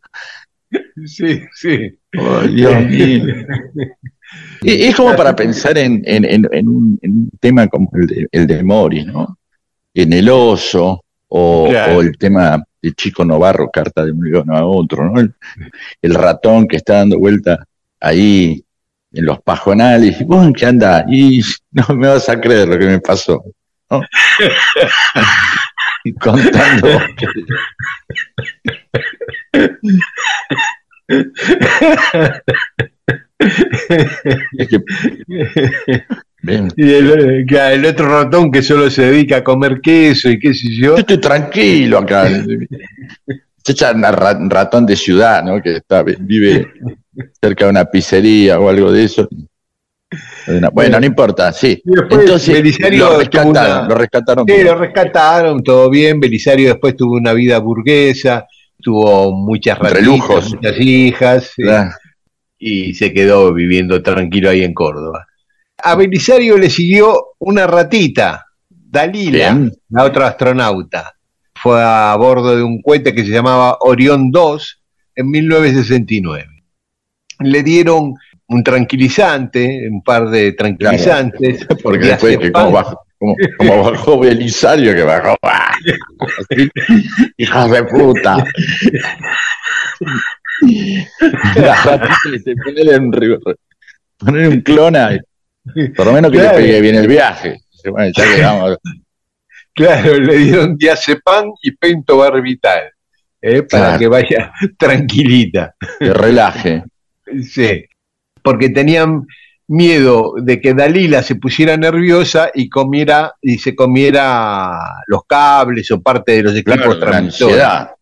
Sí, sí. Ay, Dios mío. Y- Es como para pensar en, en- en- en un, tema como el de, el de Mori, ¿no? En el oso, o, Claro. o el tema de Chico Novarro, carta de un león a otro, ¿no? El, el ratón que está dando vuelta ahí en los pajonales, y vos en qué andás, y no me vas a creer lo que me pasó, ¿no? y contando es que- ven, Y el, otro ratón que solo se dedica a comer queso y qué sé yo. Yo estoy tranquilo acá. Se echa un ra- un ratón de ciudad, ¿no? Que está, vive cerca de una pizzería o algo de eso. Bueno, no importa, sí. Después Entonces Belisario lo rescataron, una- lo rescataron. Sí, bien. lo rescataron, todo bien. Belisario después tuvo una vida burguesa, tuvo muchas ratitas, muchas hijas. sí. Y se quedó viviendo tranquilo ahí en Córdoba. A Belisario le siguió una ratita, Dalila, Bien. la otra astronauta. Fue a bordo de un cohete que se llamaba Orión 2 en 1969. Le dieron un tranquilizante, un par de tranquilizantes. Porque después que como bajó, como, como bajó Belisario, que bajó. ¡ah! Así, Hijos de puta. La ratita le ponerle un, un clona, por lo menos que Claro. le pegue bien el viaje. Dice, Bueno, ya quedamos. Claro, le dieron diazepam y pentobarbital, eh, para Claro. que vaya tranquilita. Que relaje. Sí, porque tenían miedo de que Dalila se pusiera nerviosa y comiera y se comiera los cables o parte de los equipos transmisores. Claro,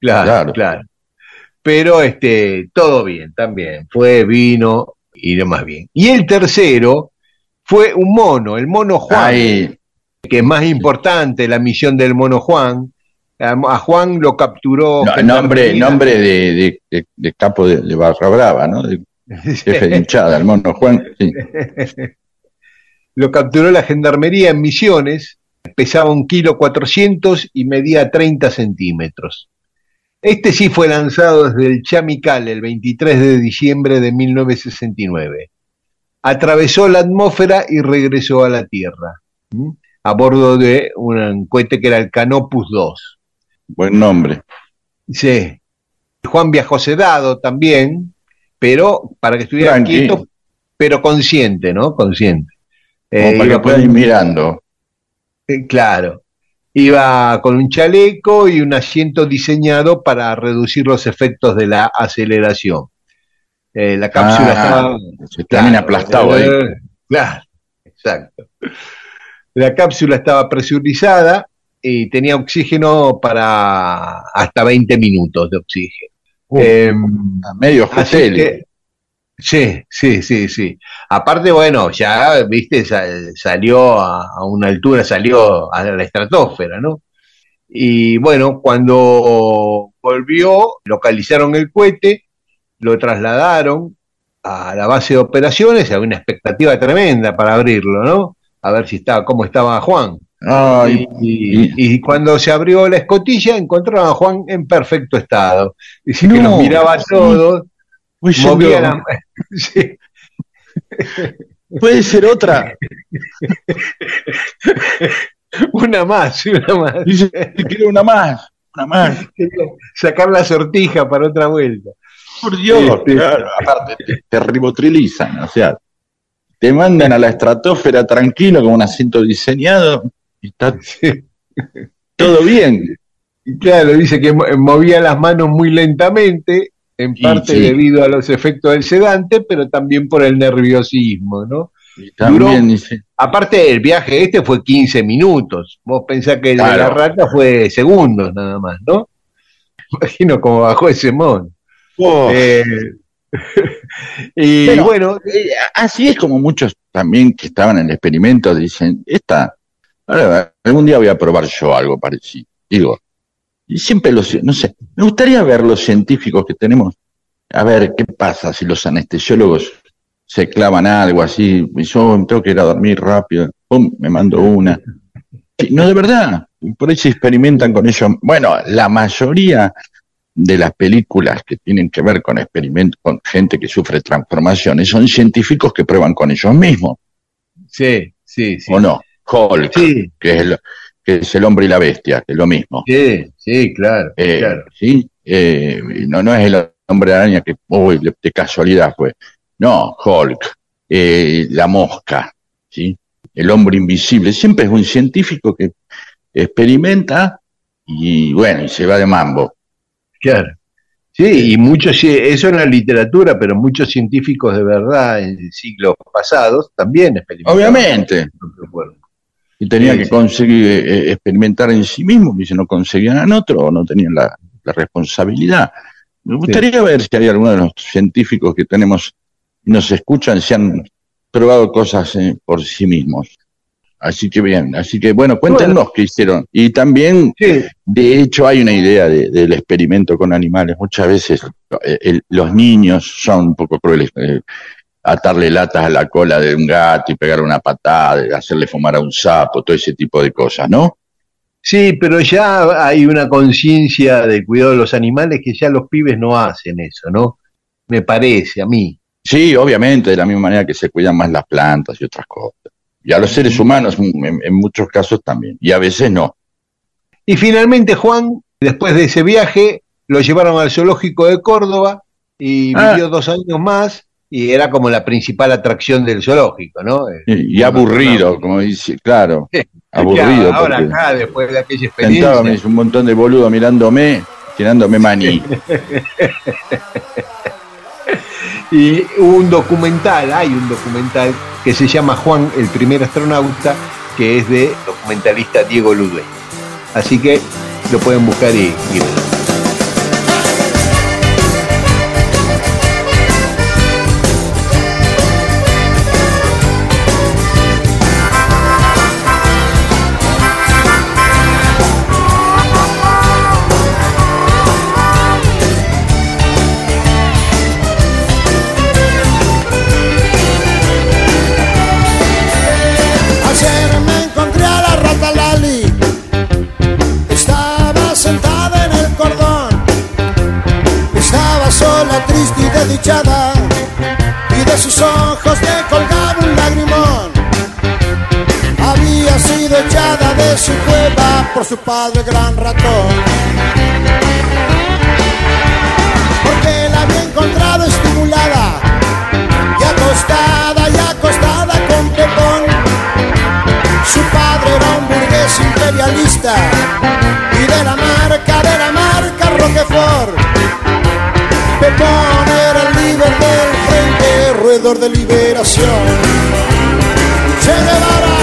claro. claro. Pero este, todo bien, también. Fue, vino y demás bien. Y el tercero fue un mono, el mono Juan, Ahí, que es más importante la misión del mono Juan. A Juan lo capturó. no, nombre, nombre de, de- de- de capo de, Barra Brava, ¿no? De jefe de hinchada, el mono Juan. sí. Lo capturó la gendarmería en Misiones, pesaba un kilo 400 y medía 30 centímetros. Este sí fue lanzado desde el Chamical el 23 de diciembre de 1969. Atravesó la atmósfera y regresó a la Tierra, ¿m? a bordo de un cohete que era el Canopus 2. Buen nombre. Sí. Juan viajó sedado también, pero para que estuviera Tranqui. quieto, pero consciente, ¿no? Consciente. Como Eh, para que pueda ir mirando. Eh, Claro. Iba con un chaleco y un asiento diseñado para reducir los efectos de la aceleración. Eh, la cápsula Ah, estaba. se claro, aplastado ahí. eh, Claro, exacto. La cápsula estaba presurizada y tenía oxígeno para hasta 20 minutos de oxígeno. Uh, Em, medio Así hotel. Que- sí, sí, sí, sí. Aparte, bueno, ya, viste, sa- salió a, a una altura, salió a la estratosfera, ¿no? Y bueno, cuando volvió, localizaron el cohete, lo trasladaron a la base de operaciones, había una expectativa tremenda para abrirlo, ¿no? A ver si estaba, cómo estaba Juan. Ay, Y, y- y cuando se abrió la escotilla, encontraron a Juan en perfecto estado. Dice que No, los miraba a todos, Sí, Puede ser otra. una más, una más. Dice, quiero una más, una más. Sacar la sortija para otra vuelta. Por Dios, Sí, sí. claro, aparte te, te ribotrilizan, o sea, te mandan a la estratosfera tranquilo con un asiento diseñado y está Sí. todo bien. Y claro, dice que mo- movía las manos muy lentamente, en parte sí. debido a los efectos del sedante, pero también por el nerviosismo, ¿no? Y también Duró- Aparte, el viaje este fue 15 minutos. Vos pensás que el de la rata fue segundos nada más, ¿no? Imagino cómo bajó ese mon. "Oh". Eh, y Pero- bueno, Eh, así es como muchos también que estaban en el experimento dicen, esta, ahora, algún día voy a probar yo algo parecido. Digo, y siempre los, no sé, me gustaría ver los científicos que tenemos, a ver qué pasa si los anestesiólogos se clavan algo así, y yo tengo que ir a dormir rápido, pum, me mando una. No, de verdad, por ahí se experimentan con ellos. Bueno, la mayoría de las películas que tienen que ver con experimentos, con gente que sufre transformaciones, son científicos que prueban con ellos mismos, sí, sí, sí. ¿o no? Hulk, Sí, que, es el, que es el hombre y la bestia, que es lo mismo. sí, sí, claro, Eh, claro. ¿sí? Eh, no, no es el hombre araña que, uy, de, casualidad fue. No, Hulk, eh, la mosca, ¿sí? El hombre invisible. Siempre es un científico que experimenta y, bueno, y se va de mambo. Claro. Sí, y muchos, sí, eso en la literatura, pero muchos científicos de verdad en siglos pasados también experimentaron. Obviamente. Y tenía Sí, que conseguir eh, experimentar en sí mismo, y si no conseguían en otro, o no tenían la, la responsabilidad. Me gustaría ver si hay alguno de los científicos que tenemos y nos escuchan, si han probado cosas eh, por sí mismos. Así que bien, así que bueno, cuéntenos qué hicieron. Y también, Sí, de hecho, hay una idea de- del experimento con animales. Muchas veces eh, el- los niños son un poco crueles. eh, atarle latas a la cola de un gato y pegar una patada, hacerle fumar a un sapo, todo ese tipo de cosas, ¿no? Sí, pero ya hay una conciencia del cuidado de los animales que ya los pibes no hacen eso, ¿no? Me parece a mí. Sí, obviamente, de la misma manera que se cuidan más las plantas y otras cosas. Y a los seres humanos, en, en muchos casos también, y a veces no. Y finalmente Juan, después de ese viaje, lo llevaron al zoológico de Córdoba y Ah. vivió dos años más y era como la principal atracción del zoológico, ¿no? Eh, Y, y aburrido, como dice, claro, Ya, aburrido. ahora porque acá, después de aquella experiencia. me hizo un montón de boludo mirándome, tirándome maní. Y hubo un documental, hay un documental que se llama Juan, el primer astronauta, que es de documentalista Diego Ludwig. Así que lo pueden buscar y, y ver. Por su padre gran ratón. Porque la había encontrado estimulada y acostada y acostada con Pepón. Su padre era un burgués imperialista y de la marca, de la marca Roquefort. Pepón era el líder del frente, roedor de liberación. Che Guevara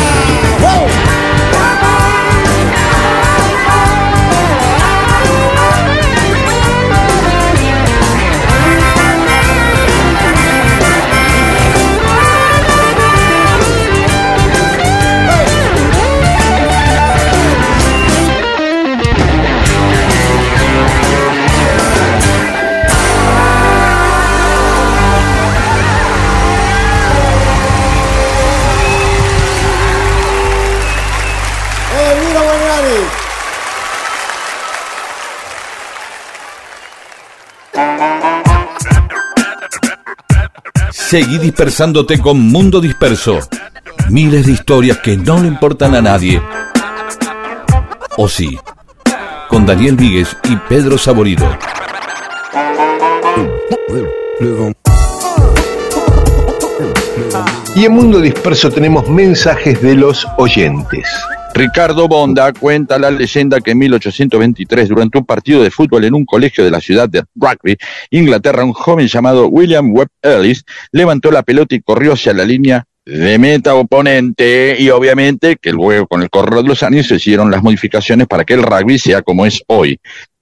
Seguí dispersándote con Mundo Disperso. Miles de historias que no le importan a nadie. O sí, con Daniel Víguez y Pedro Saborido. Y en Mundo Disperso tenemos mensajes de los oyentes. Ricardo Bonda cuenta la leyenda que en 1823, durante un partido de fútbol en un colegio de la ciudad de Rugby, Inglaterra, un joven llamado William Webb Ellis levantó la pelota y corrió hacia la línea de meta oponente y obviamente que luego con el correr de los años se hicieron las modificaciones para que el rugby sea como es hoy.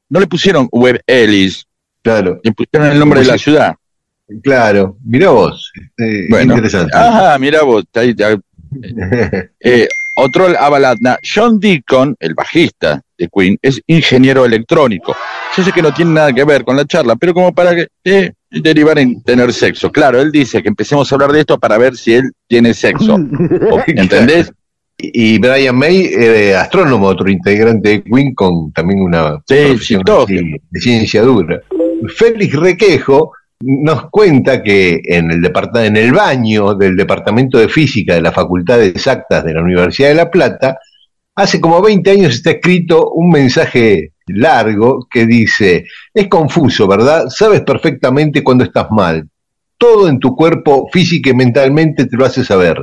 No le pusieron Webb Ellis, Claro, le pusieron el nombre de la ciudad. claro. Mirá vos. eh, Bueno, interesante. Ajá, mira vos, ahí te- Eh, otro Avalatna, John Deacon, el bajista de Queen, es ingeniero electrónico. Yo sé que no tiene nada que ver con la charla, pero como para que eh, derivar en tener sexo. Claro, él dice que empecemos a hablar de esto para ver si él tiene sexo. ¿O- ¿Entendés? Y Brian May, eh, astrónomo, otro integrante de Queen, con también una Sí, profesión toque. así de ciencia dura. Félix Requejo nos cuenta que en el, en el baño del Departamento de Física de la Facultad de Exactas de la Universidad de La Plata, hace como 20 años está escrito un mensaje largo que dice, es confuso, ¿verdad? Sabes perfectamente cuando estás mal. Todo en tu cuerpo, física y mentalmente, te lo hace saber.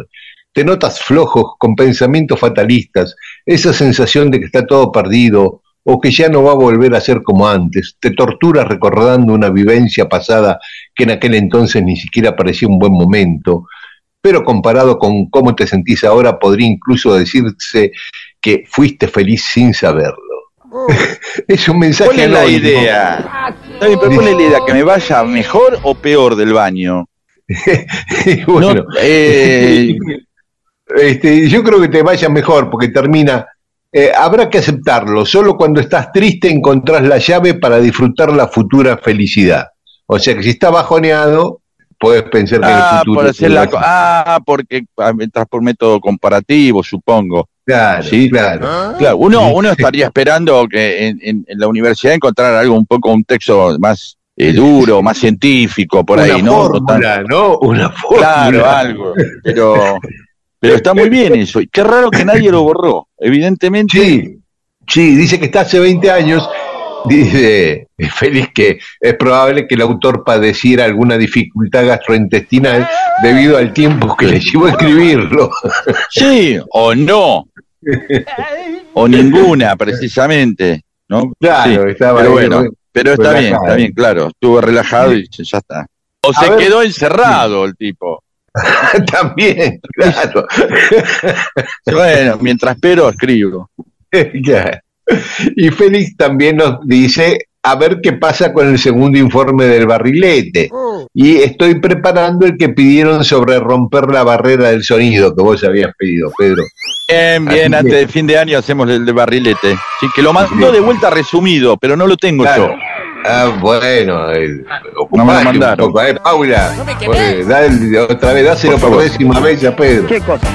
Te notas flojos, con pensamientos fatalistas, esa sensación de que está todo perdido o que ya no va a volver a ser como antes. Te torturas recordando una vivencia pasada que en aquel entonces ni siquiera parecía un buen momento, pero comparado con cómo te sentís ahora, podría incluso decirse que fuiste feliz sin saberlo. es un mensaje ¿Cuál es la anónimo. idea? Está bien, pero ¿cuál es la idea? ¿Que me vaya mejor o peor del baño? Bueno, No, eh, este, yo creo que te vaya mejor porque termina. Eh, habrá que aceptarlo. Solo cuando estás triste encontrás la llave para disfrutar la futura felicidad. O sea que si estás bajoneado, puedes pensar que en el ah, futuro. por la ah, porque ah, entras por método comparativo, supongo. Claro, sí. claro. Claro, uno, uno estaría esperando que en, en- en la universidad encontrar algo un poco, un texto más eh, duro, más científico, por Una ahí, ¿no? Fórmula, ¿no? Una fórmula. Claro, algo. Pero, pero está muy bien eso. Y qué raro que nadie lo borró. Evidentemente. Sí, sí, dice que está hace 20 años. Dice Félix que es probable que el autor padeciera alguna dificultad gastrointestinal debido al tiempo que le llevó a escribirlo. Sí, o no. O ninguna, precisamente. ¿no? Claro, Sí, estaba pero bueno, pero está bien, está bien, claro. Estuvo relajado y ya está. O A se ver. quedó encerrado el tipo. También, claro. Bueno, mientras espero, escribo. Ya. Y Félix también nos dice a ver qué pasa con el segundo informe del barrilete. Y estoy preparando el que pidieron sobre romper la barrera del sonido que vos habías pedido, Pedro. Bien, bien, Así antes que- de fin de año hacemos el de barrilete. Sí, que lo mandó de vuelta resumido, pero no lo tengo Claro. yo. Ah, bueno, eh, No me lo un mandaron. poco, eh, Paula. No me quemé. Eh, da el- otra vez, dáselo Por décima vez a Pedro. ¿Qué cosa?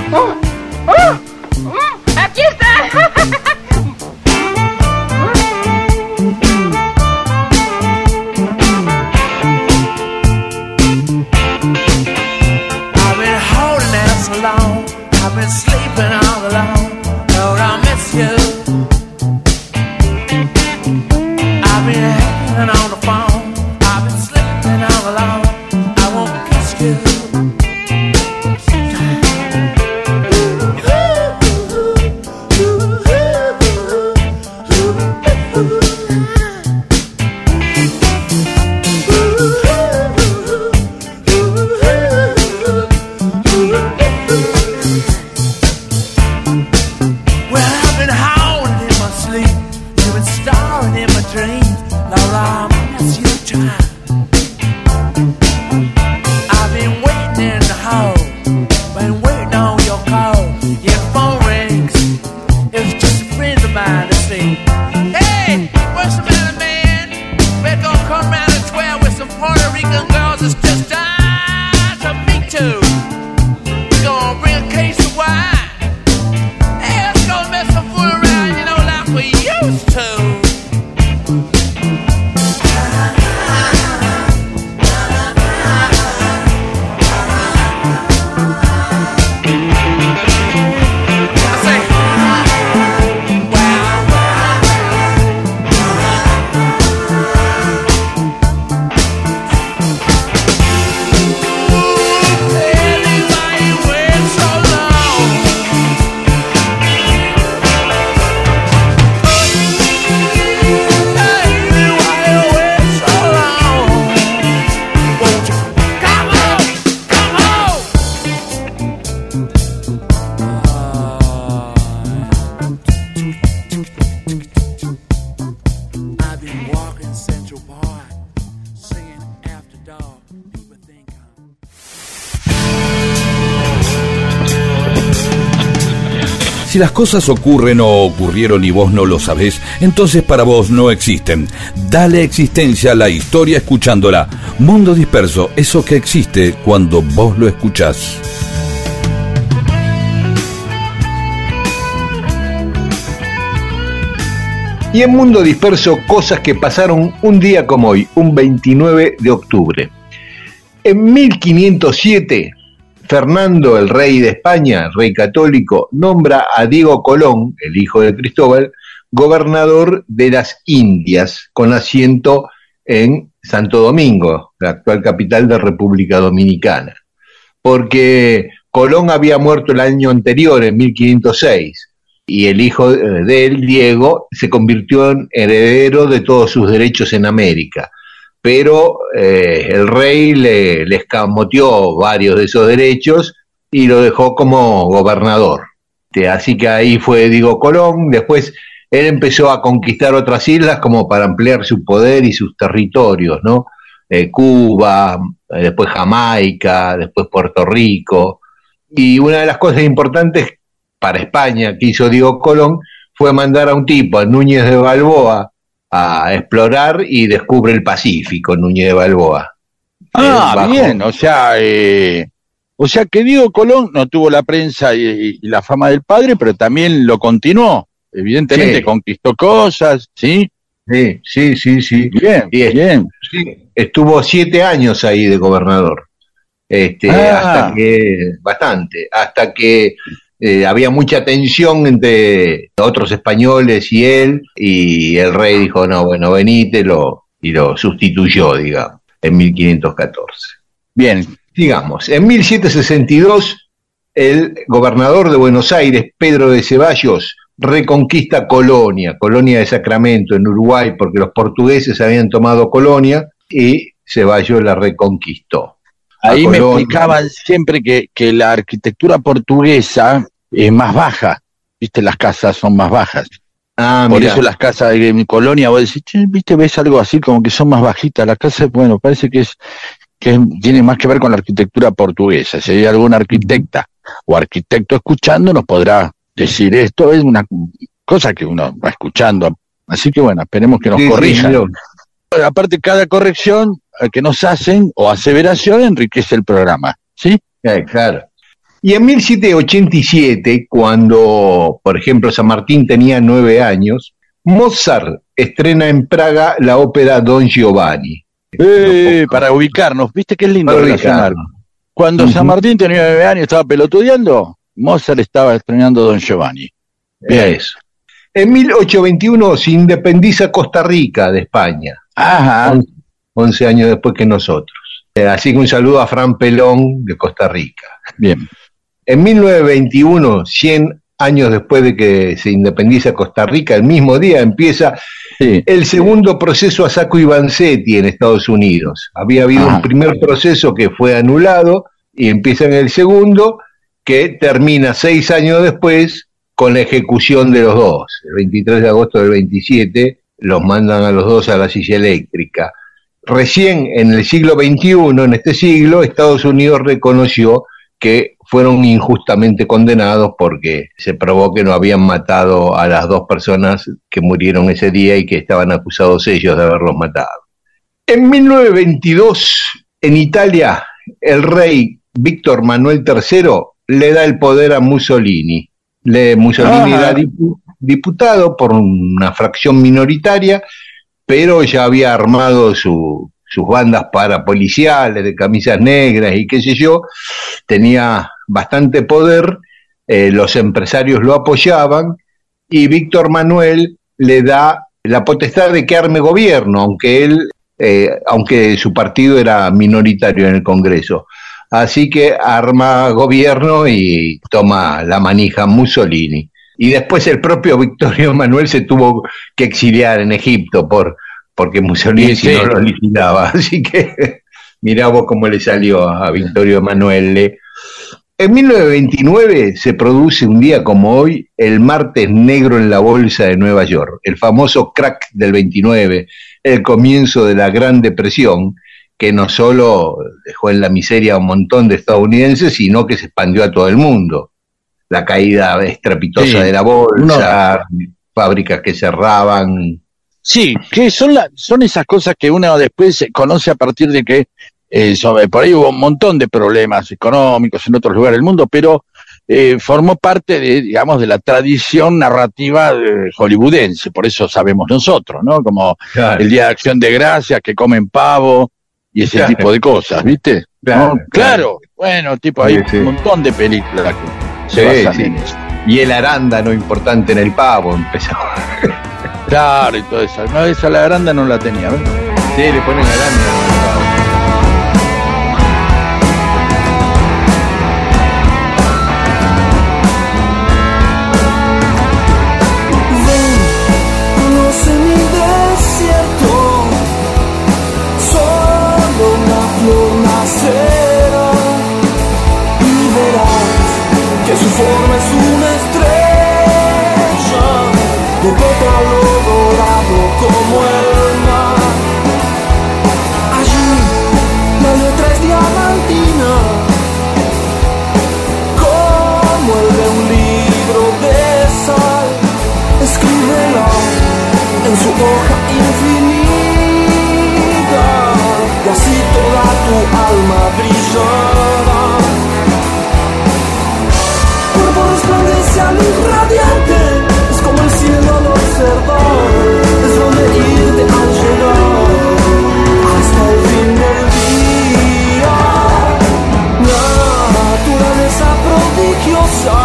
¡Aquí está! I've been holding out so long. I've been sleeping all Si las cosas ocurren o ocurrieron y vos no lo sabés, entonces para vos no existen. Dale existencia a la historia escuchándola. Mundo disperso, eso que existe cuando vos lo escuchás. Y en Mundo Disperso, cosas que pasaron un día como hoy, un 29 de octubre. En 1507, Fernando, el rey de España, rey católico, nombra a Diego Colón, el hijo de Cristóbal, gobernador de las Indias, con asiento en Santo Domingo, la actual capital de República Dominicana. Porque Colón había muerto el año anterior, en 1506 y el hijo de él, Diego, se convirtió en heredero de todos sus derechos en América. Pero eh, el rey le, le escamoteó varios de esos derechos y lo dejó como gobernador. Así que ahí fue Diego Colón. Después él empezó a conquistar otras islas como para ampliar su poder y sus territorios, ¿no? Eh, Cuba, eh, después Jamaica, después Puerto Rico. Y una de las cosas importantes para España que hizo Diego Colón fue mandar a un tipo, a Núñez de Balboa, a explorar y descubre el Pacífico, Núñez de Balboa. Ah, bien, o sea, eh, o sea que Diego Colón no tuvo la prensa y, y la fama del padre, pero también lo continuó. Evidentemente Sí. conquistó cosas, ¿sí? Sí, sí, sí, sí. Bien, bien. sí, estuvo siete años ahí de gobernador. Este, Ah. hasta que, bastante, hasta que eh, había mucha tensión entre otros españoles y él, y el rey dijo, no, bueno, venite, lo, y lo sustituyó, digamos, en 1514. Bien, Digamos, en 1762, el gobernador de Buenos Aires, Pedro de Ceballos, reconquista Colonia, Colonia de Sacramento, en Uruguay, porque los portugueses habían tomado Colonia y Ceballos la reconquistó. ahí me explicaban siempre que, que la arquitectura portuguesa es más baja, viste, las casas son más bajas. Ah, Por mirá. eso las casas de mi colonia, vos decís, "Che, viste, ves algo así como que son más bajitas. Las casas, bueno, parece que es que tiene más que ver con la arquitectura portuguesa. Si hay alguna arquitecta o arquitecto escuchando, nos podrá decir esto. Es una cosa que uno va escuchando. Así que bueno, esperemos que nos Sí, sí, corrijan. Aparte, cada corrección eh, que nos hacen o aseveración enriquece el programa. ¿Sí? Eh, claro. Y en 1787, cuando, por ejemplo, San Martín tenía nueve años, Mozart estrena en Praga la ópera Don Giovanni. Eh, para ubicarnos, viste qué lindo Para relacionar. Cuando San. Martín tenía nueve años y estaba pelotudeando, Mozart estaba estrenando Don Giovanni. Bien. Eso. En 1821 se independiza Costa Rica de España, Ajá. 11 años después que nosotros. Eh, Así que un saludo a Fran Pelón de Costa Rica. Bien. En 1921, 100 años después de que se independiza Costa Rica, el mismo día empieza Sí. el segundo proceso a Saco y Vanzetti en Estados Unidos. Había habido un primer proceso que fue anulado y empieza en el segundo que termina seis años después con la ejecución de los dos. El 23 de agosto del 27 los mandan a los dos a la silla eléctrica. Recién en el siglo XXI, en este siglo, Estados Unidos reconoció que fueron injustamente condenados porque se probó que no habían matado a las dos personas que murieron ese día y que estaban acusados ellos de haberlos matado. En 1922, en Italia, el rey Víctor Manuel III le da el poder a Mussolini. Le, Mussolini Ajá. era dipu- diputado por una fracción minoritaria, pero ya había armado su- sus bandas parapoliciales de camisas negras y qué sé yo, tenía bastante poder, eh, los empresarios lo apoyaban y Víctor Manuel le da la potestad de que arme gobierno, aunque él, eh, aunque su partido era minoritario en el Congreso. Así que arma gobierno y toma la manija Mussolini. Y después el propio Victorio Manuel se tuvo que exiliar en Egipto por, porque Mussolini Sí, sí. no lo liquidaba. Así que mirá vos cómo le salió a Victorio Manuel. En 1929 se produce un día como hoy el martes negro en la bolsa de Nueva York, el famoso crack del 29, el comienzo de la Gran Depresión, que no solo dejó en la miseria a un montón de estadounidenses, sino que se expandió a todo el mundo. la caída estrepitosa Sí. de la bolsa, fábricas que cerraban. Sí, que son, la, son esas cosas que uno después conoce a partir de que eh, sobre- por ahí hubo un montón de problemas económicos en otros lugares del mundo, pero eh, formó parte de, digamos, de la tradición narrativa eh, hollywoodense, por eso sabemos nosotros, ¿no? Como el Día de Acción de Gracias, que comen pavo y ese Claro. tipo de cosas, ¿viste? Claro, ¿No? Claro, bueno, tipo, hay Sí, sí. un montón de películas que se Sí, basan sí. en eso. Y el arándano importante en el pavo empezó. Claro, y todo eso. No, esa la granda no la tenía, ¿ves? Sí, le ponen arándano su forma es una estrella de pétalo dorado como el mar. Allí la letra es diamantina, como el de un libro de sal. Escríbela en su hoja resplandece a luz radiante, es como el cielo al observar, es donde irte al llegar hasta el fin del día. Naturaleza prodigiosa.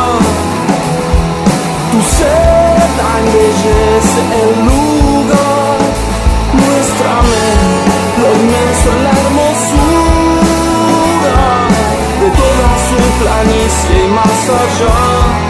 Tu seda embellece el lugar. Muéstrame lo inmenso en la hermosura de toda su planicie más allá.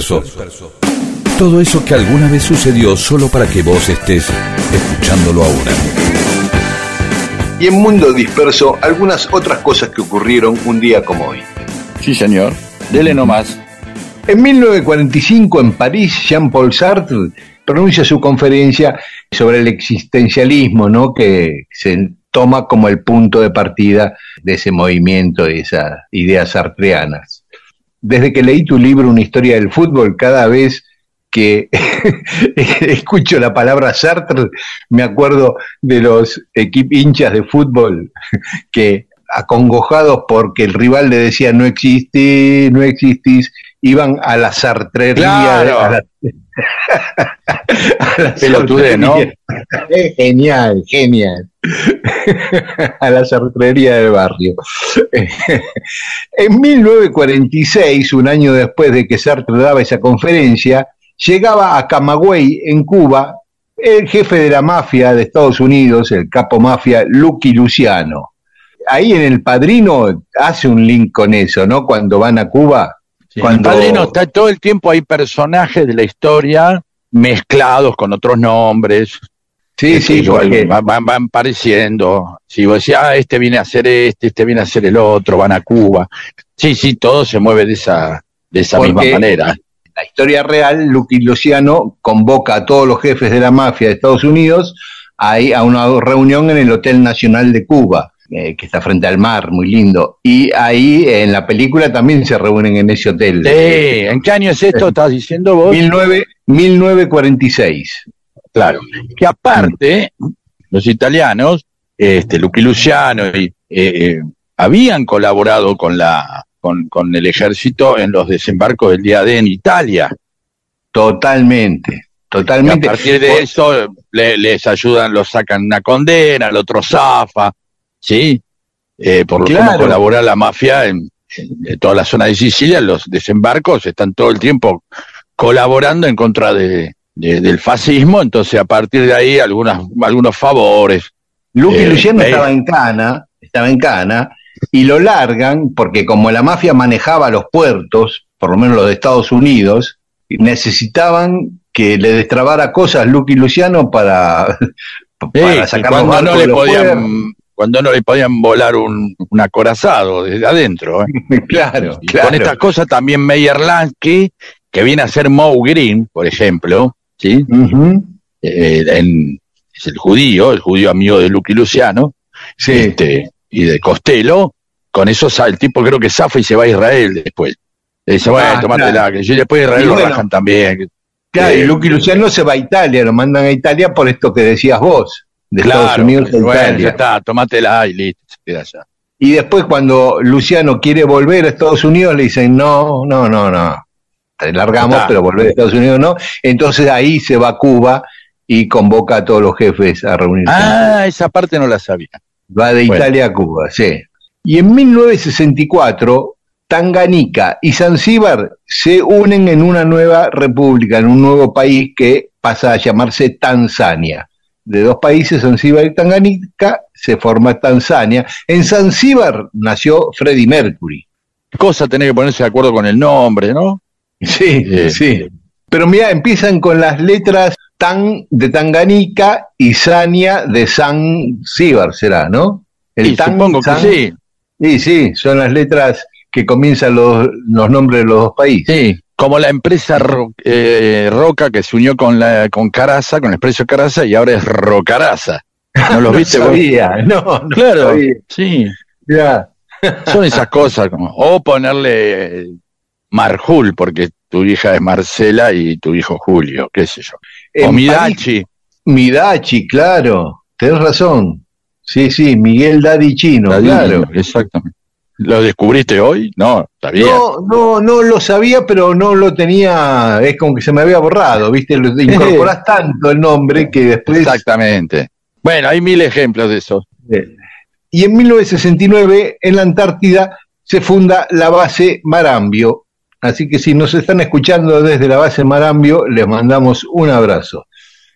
Disperso. Todo eso que alguna vez sucedió solo para que vos estés escuchándolo ahora. Y en Mundo Disperso, algunas otras cosas que ocurrieron un día como hoy. Sí, señor. Dele nomás. En 1945, en París, Jean-Paul Sartre pronuncia su conferencia sobre el existencialismo, ¿no? que se toma como el punto de partida de ese movimiento y esas ideas sartreanas. Desde que leí tu libro Una historia del fútbol, cada vez que escucho la palabra Sartre, me acuerdo de los hinchas de fútbol que acongojados porque el rival le decía no existís, no existís, iban a la sartrería. Claro. a la- a la Pelotudez, ¿no? Eh, Genial, genial. a la sartrería del barrio. en 1946, un año después de que Sartre daba esa conferencia, llegaba a Camagüey, en Cuba, el jefe de la mafia de Estados Unidos, el capo mafia Lucky Luciano. Ahí en El Padrino hace un link con eso, ¿no? Cuando van a Cuba. Cuando... El padrino está todo el tiempo hay personajes de la historia mezclados con otros nombres. Sí, Este, sí, porque- van, van, van pareciendo. Si vos decís, ah, este viene a hacer este, este viene a hacer el otro, van a Cuba. Sí, sí, todo se mueve de esa, de esa Porque misma manera. la historia real, Lucky Luciano convoca a todos los jefes de la mafia de Estados Unidos ahí a una reunión en el Hotel Nacional de Cuba, eh, que está frente al mar, muy lindo. Y ahí en la película también se reúnen en ese hotel. Sí, ¿en qué año es esto? ¿Estás diciendo vos? 19 1946. Claro. Que aparte, los italianos, este, Lucky Luciano, y, eh, eh, habían colaborado con la con, con el ejército en los desembarcos del día D en Italia. Totalmente, Y totalmente. a partir de eso le- les ayudan, los sacan una condena, el otro zafa, ¿sí? Eh, por lo que Claro. colabora la mafia en, en toda la zona de Sicilia, los desembarcos están todo el tiempo colaborando en contra de, de- del fascismo, entonces a partir de ahí algunas, algunos favores, Lucky Eh, Luciano eh. estaba en Cana, estaba en Cana, y lo largan porque como la mafia manejaba los puertos, por lo menos los de Estados Unidos, necesitaban que le destrabara cosas Lucky Luciano para, para sacar los cuando, no barcos le podían, cuando no le podían volar un, un acorazado desde adentro. ¿eh? claro, Y claro. Con estas cosas también Meyer Lansky, que viene a ser Moe Green, por ejemplo, ¿sí? Eh, en- es el judío, el judío amigo de Lucky Luciano, Sí, este, y de Costello, con eso el tipo creo que zafa y se va a Israel después. Le dice, bueno, Ah, tomátela, claro. que después de Israel Y lo bueno. rajan también. claro, y Eh, Lucky Luciano se va a Italia, lo mandan a Italia por esto que decías vos, de Estados Unidos a bueno, ya Italia. está, tomátela y listo, se queda allá. Y después cuando Luciano quiere volver a Estados Unidos le dicen, no, no, no, no, te largamos, Está. pero volver a Estados Unidos no. Entonces ahí se va a Cuba y convoca a todos los jefes a reunirse. Ah, esa parte no la sabía. Va de bueno. Italia a Cuba, sí. Y en 1964, Tanganica y Zanzíbar se unen en una nueva república, en un nuevo país que pasa a llamarse Tanzania. De dos países, Zanzíbar y Tanganica, se forma Tanzania. En Zanzíbar nació Freddie Mercury. Cosa tener que ponerse de acuerdo con el nombre, ¿no? Sí, Eh, sí. Pero mira, empiezan con las letras Tan de Tanganica y Sania de Zanzíbar, será, ¿no? Y Tan, supongo que sí. Sí, sí, son las letras que comienzan los, los nombres de los dos países. Sí, como la empresa Ro- eh, Roca que se unió con la con Caraza, con el precio Caraza y ahora es Rocaraza. ¿No los No viste vos? sabía, no, no Claro, sabía. sí, Ya. son esas cosas. como- o ponerle eh, Marjul, porque tu hija es Marcela y tu hijo Julio, qué sé yo. En o París- Midachi, Midachi, claro, tenés razón. Sí, sí, Miguel Daddy Chino, claro. exactamente. ¿Lo descubriste hoy? No, está bien. No, no, no lo sabía, pero no lo tenía, es como que se me había borrado, ¿viste? Lo incorporás tanto el nombre que después... Exactamente. Bueno, hay mil ejemplos de eso. Y en 1969, en la Antártida, se funda la base Marambio. Así que si nos están escuchando desde la base Marambio, les mandamos un abrazo.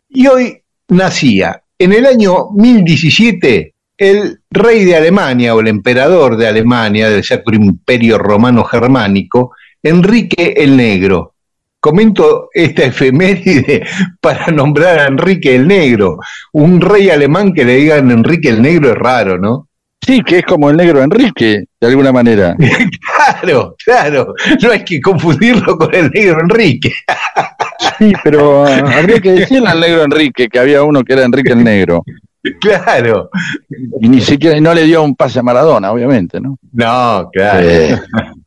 Y hoy nacía, en el año 1017, el rey de Alemania o el emperador de Alemania, del Sacro Imperio Romano Germánico, Enrique el Negro. Comento esta efeméride para nombrar a Enrique el Negro. Un rey alemán que le digan Enrique el Negro es raro, ¿no? Sí, que es como el negro Enrique, de alguna manera. Claro, claro. No hay que confundirlo con el Negro Enrique. Sí, pero ah, habría que decirle al negro Enrique que había uno que era Enrique el Negro. Claro. Y ni siquiera no le dio un pase a Maradona, obviamente, ¿no? No, claro. Eh,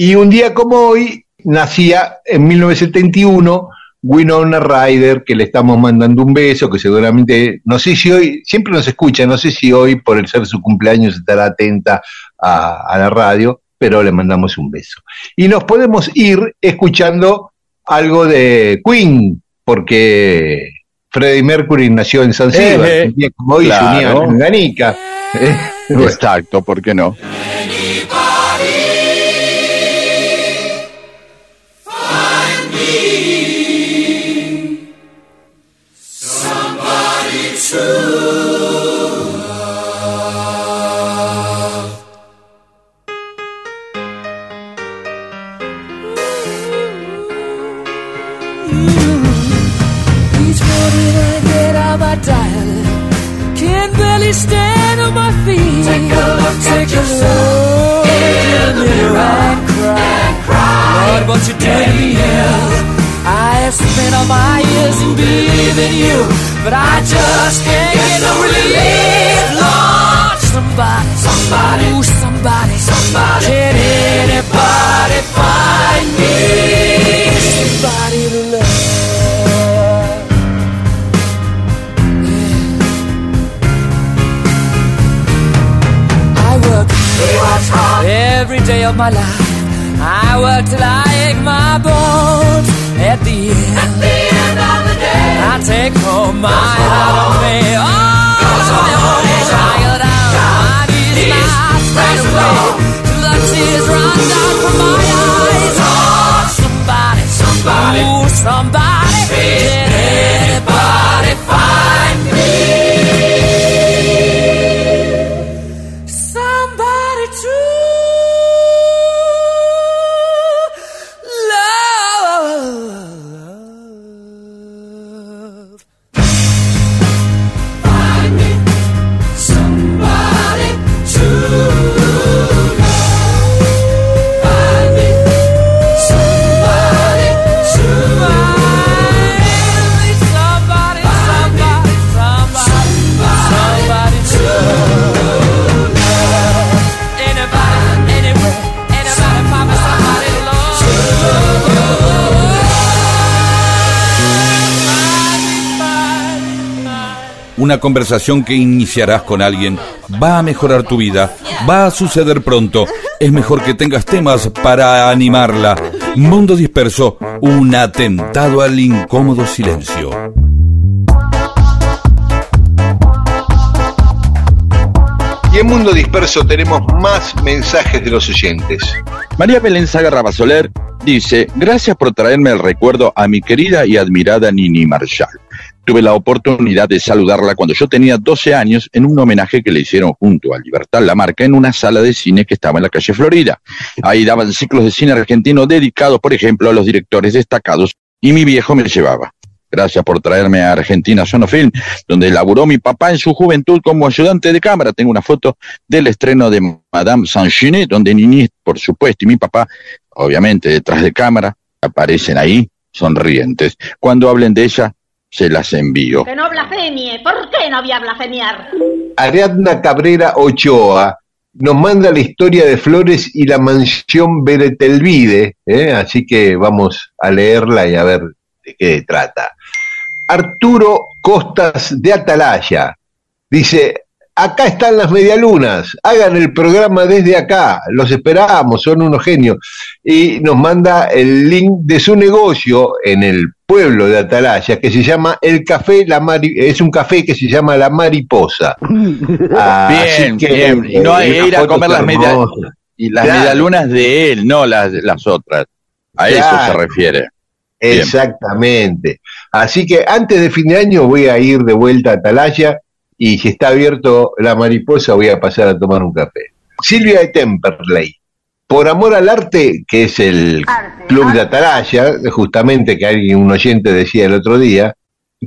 Y un día como hoy nacía en 1971 Winona Ryder, que le estamos mandando un beso, que seguramente, no sé si hoy, siempre nos escucha, no sé si hoy por el ser su cumpleaños estará atenta a, a la radio, pero le mandamos un beso. Y nos podemos ir escuchando algo de Queen, porque Freddie Mercury nació en San Silva, Eh, eh, hoy se unía claro. en Ganica. Eh, exacto, ¿por qué no? Each stand on my feet. Take a look, take a look in the mirror and cry. Lord, what you did to me I have spent all my years in believing you, but I just can't get no relief. Lord, somebody, somebody, ooh, somebody, somebody, can anybody find me somebody every day of my life. I work till I ache my bones. At the end, at the end of the day, I take home my heart of me. Oh, tired out, my knees not straight away. Till the tears run down from my eyes. Oh, somebody, somebody, ooh, somebody, Una conversación que iniciarás con alguien va a mejorar tu vida, va a suceder pronto. Es mejor que tengas temas para animarla. Mundo disperso, un atentado al incómodo silencio. Y en Mundo Disperso tenemos más mensajes de los oyentes. María Belén Saga Soler dice, gracias por traerme el recuerdo a mi querida y admirada Nini Marshall. Tuve la oportunidad de saludarla cuando yo tenía 12 años en un homenaje que le hicieron junto a Libertad Lamarca en una sala de cine que estaba en la calle Florida. Ahí daban ciclos de cine argentino dedicados, por ejemplo, a los directores destacados y mi viejo me llevaba. Gracias por traerme a Argentina Sonofilm, donde laburó mi papá en su juventud como ayudante de cámara. Tengo una foto del estreno de Madame Sanchine, donde Nini, por supuesto, y mi papá, obviamente detrás de cámara, aparecen ahí sonrientes. Cuando hablen de ella, se las envío. Que no blasfemie. ¿Por qué no voy a blasfemiar? Ariadna Cabrera Ochoa nos manda la historia de Flores y la mansión Beretelvide, ¿eh? así que vamos a leerla y a ver de qué trata. Arturo Costas de Atalaya dice, acá están las medialunas, hagan el programa desde acá, los esperamos, son unos genios. Y nos manda el link de su negocio en el pueblo de Atalaya, que se llama El Café La Mari es un café que se llama La Mariposa. Así Bien, que, bien. Y no eh, ir a comer las, media- hermosa. y las Claro. medialunas de él, no las, las otras. A eso se refiere. Bien. Exactamente. Así que antes de fin de año voy a ir de vuelta a Atalaya y si está abierto la mariposa voy a pasar a tomar un café. Silvia de Temperley. Por amor al arte, que es el club de Atalaya, justamente que alguien, un oyente decía el otro día,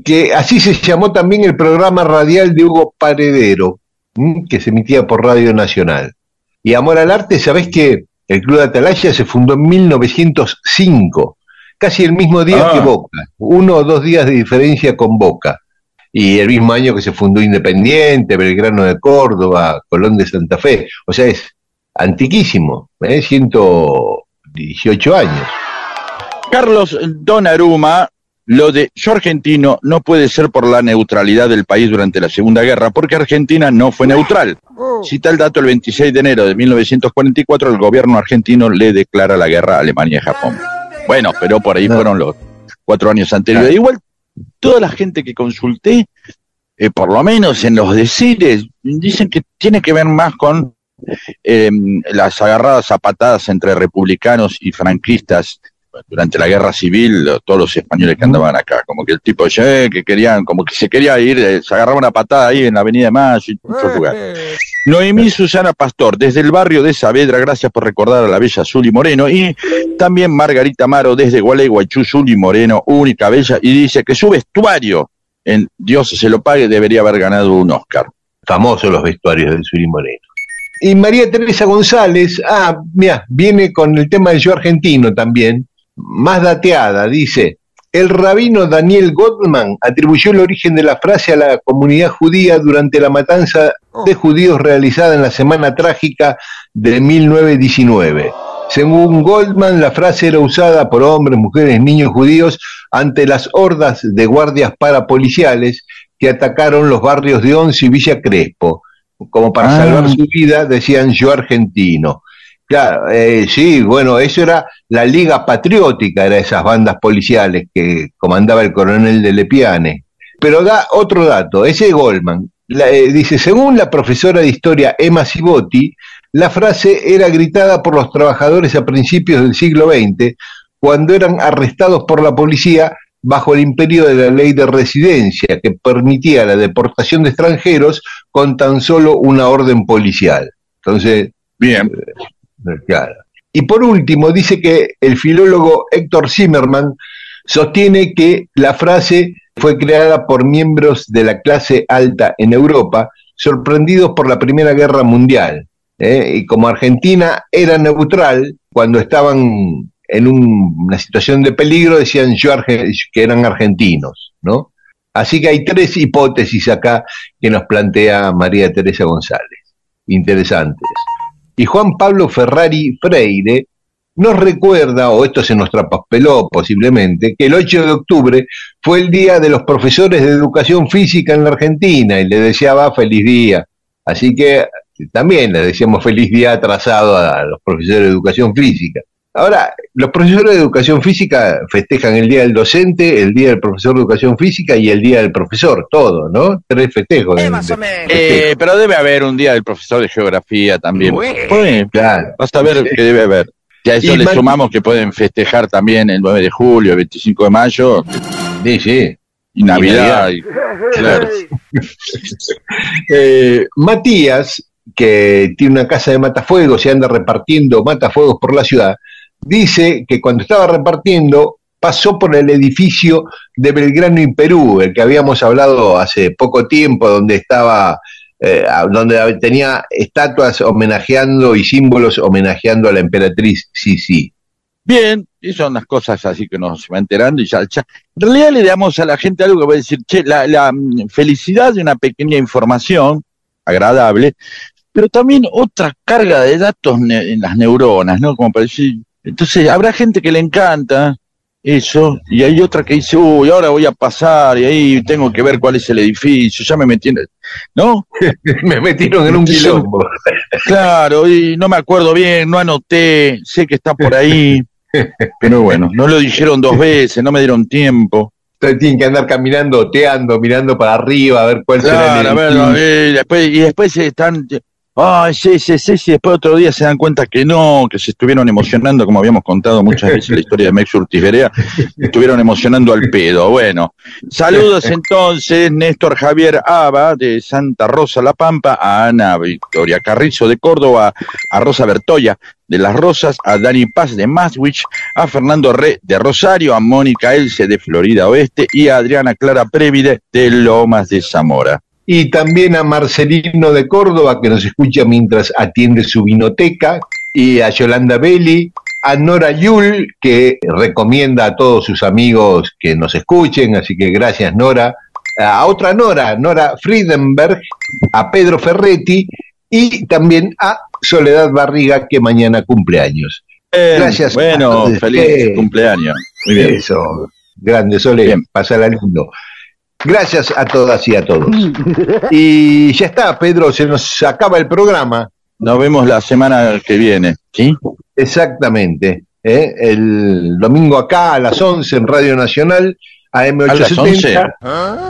que así se llamó también el programa radial de Hugo Paredero, ¿m? que se emitía por Radio Nacional. Y Amor al Arte, ¿sabés que el Club de Atalaya se fundó en 1905? Casi el mismo día Ah. que Boca, uno o dos días de diferencia con Boca. Y el mismo año que se fundó Independiente, Belgrano de Córdoba, Colón de Santa Fe. O sea, es antiquísimo, ¿eh? 118 años. Carlos Donnarumma, lo de yo argentino no puede ser por la neutralidad del país durante la Segunda Guerra, porque Argentina no fue neutral. Cita el dato el 26 de enero de 1944, el gobierno argentino le declara la guerra a Alemania y Japón. Bueno, pero por ahí fueron los cuatro años anteriores. Igual, toda la gente que consulté, eh, por lo menos en los decires, dicen que tiene que ver más con eh, las agarradas a patadas entre republicanos y franquistas durante la guerra civil, todos los españoles que andaban acá, como que el tipo eh, que querían, como que se quería ir, eh, se agarraba una patada ahí en la Avenida de Mayo y en muchos lugares. Noemí Susana Pastor, desde el barrio de Saavedra, gracias por recordar a la bella Zuli Moreno, y también Margarita Maro desde Gualeguaychú, Zuli Moreno, única bella, y dice que su vestuario, en Dios se lo pague, debería haber ganado un Oscar. famosos los vestuarios del Suri Moreno. Y María Teresa González, ah, mira, viene con el tema del yo argentino también, más dateada, dice, el rabino Daniel Goldman atribuyó el origen de la frase a la comunidad judía durante la matanza de judíos realizada en la Semana Trágica de 1919. Según Goldman, la frase era usada por hombres, mujeres, niños judíos ante las hordas de guardias parapoliciales que atacaron los barrios de Once y Villa Crespo. Como para Ah. salvar su vida, decían yo argentino. Claro, eh, sí, bueno, eso era la Liga Patriótica, era esas bandas policiales que comandaba el coronel de Lepiane. Pero da otro dato, ese Goldman, la- eh, dice, según la profesora de historia Emma Cibotti, la frase era gritada por los trabajadores a principios del siglo XX, cuando eran arrestados por la policía bajo el imperio de la ley de residencia, que permitía la deportación de extranjeros con tan solo una orden policial. Entonces, Bien. Claro. Y por último, dice que el filólogo Héctor Zimmerman sostiene que la frase fue creada por miembros de la clase alta en Europa, sorprendidos por la Primera Guerra Mundial. ¿eh? Y como Argentina era neutral, cuando estaban en un- una situación de peligro, decían yo que eran argentinos, ¿no? Así que hay tres hipótesis acá que nos plantea María Teresa González, interesantes. Y Juan Pablo Ferrari Freire nos recuerda, o esto se nos trapaspeló posiblemente, que el 8 de octubre fue el día de los profesores de educación física en la Argentina y le deseaba feliz día. Así que también le decíamos feliz día atrasado a los profesores de educación física. Ahora, los profesores de educación física festejan el día del docente, el día del profesor de educación física y el día del profesor, todo, ¿no? Tres festejos. de- de- Eh, pero debe haber un día del profesor de geografía también. Puede, Claro. vas a ver que debe haber. Y a eso Y le sumamos que pueden festejar también el 9 de julio, el 25 de mayo Sí, sí. y Navidad. Navidad. y- claro. Eh, Matías, que tiene una casa de matafuegos y anda repartiendo matafuegos por la ciudad, dice que cuando estaba repartiendo pasó por el edificio de Belgrano y Perú, el que habíamos hablado hace poco tiempo, donde estaba, eh, donde tenía estatuas homenajeando y símbolos homenajeando a la emperatriz Sisi. Bien, y son las cosas así que nos va enterando y ya. En realidad le damos a la gente algo que va a decir, che, la, mm, felicidad de una pequeña información agradable, pero también otra carga de datos en las neuronas, ¿no? Como para decir, entonces habrá gente que le encanta eso, y hay otra que dice, uy, ahora voy a pasar, y ahí tengo que ver cuál es el edificio, ya me el- ¿no? Me metieron en un quilombo. Claro, y no me acuerdo bien, no anoté, sé que está por ahí, pero bueno, no lo dijeron dos veces, no me dieron tiempo. Entonces tienen que andar caminando, oteando, mirando para arriba, a ver cuál será el Claro, a ver, después, y después están, ay, sí, sí, sí, sí, después otro día se dan cuenta que no, que se estuvieron emocionando, como habíamos contado muchas veces la historia de Mex Urtiz Berea, estuvieron emocionando al pedo. Bueno, saludos entonces, Néstor Javier Aba de Santa Rosa La Pampa, a Ana Victoria Carrizo de Córdoba, a Rosa Bertoya de Las Rosas, a Dani Paz de Maswich, a Fernando Re de Rosario, a Mónica Elce de Florida Oeste y a Adriana Clara Previde de Lomas de Zamora. Y también a Marcelino de Córdoba, que nos escucha mientras atiende su vinoteca, y a Yolanda Belli, a Nora Yul, que recomienda a todos sus amigos que nos escuchen, así que gracias Nora, a otra Nora, Nora Friedenberg, a Pedro Ferretti y también a Soledad Barriga, que mañana cumple años. Gracias. Bueno, feliz eh, cumpleaños. Muy bien. Eso, grande Sole, Bien. pasala lindo. Gracias a todas y a todos. Y ya está, Pedro, se nos acaba el programa. Nos vemos la semana que viene. ¿Sí? Exactamente. ¿eh? El domingo acá a las 11 en Radio Nacional, AM870. ¿A las 11?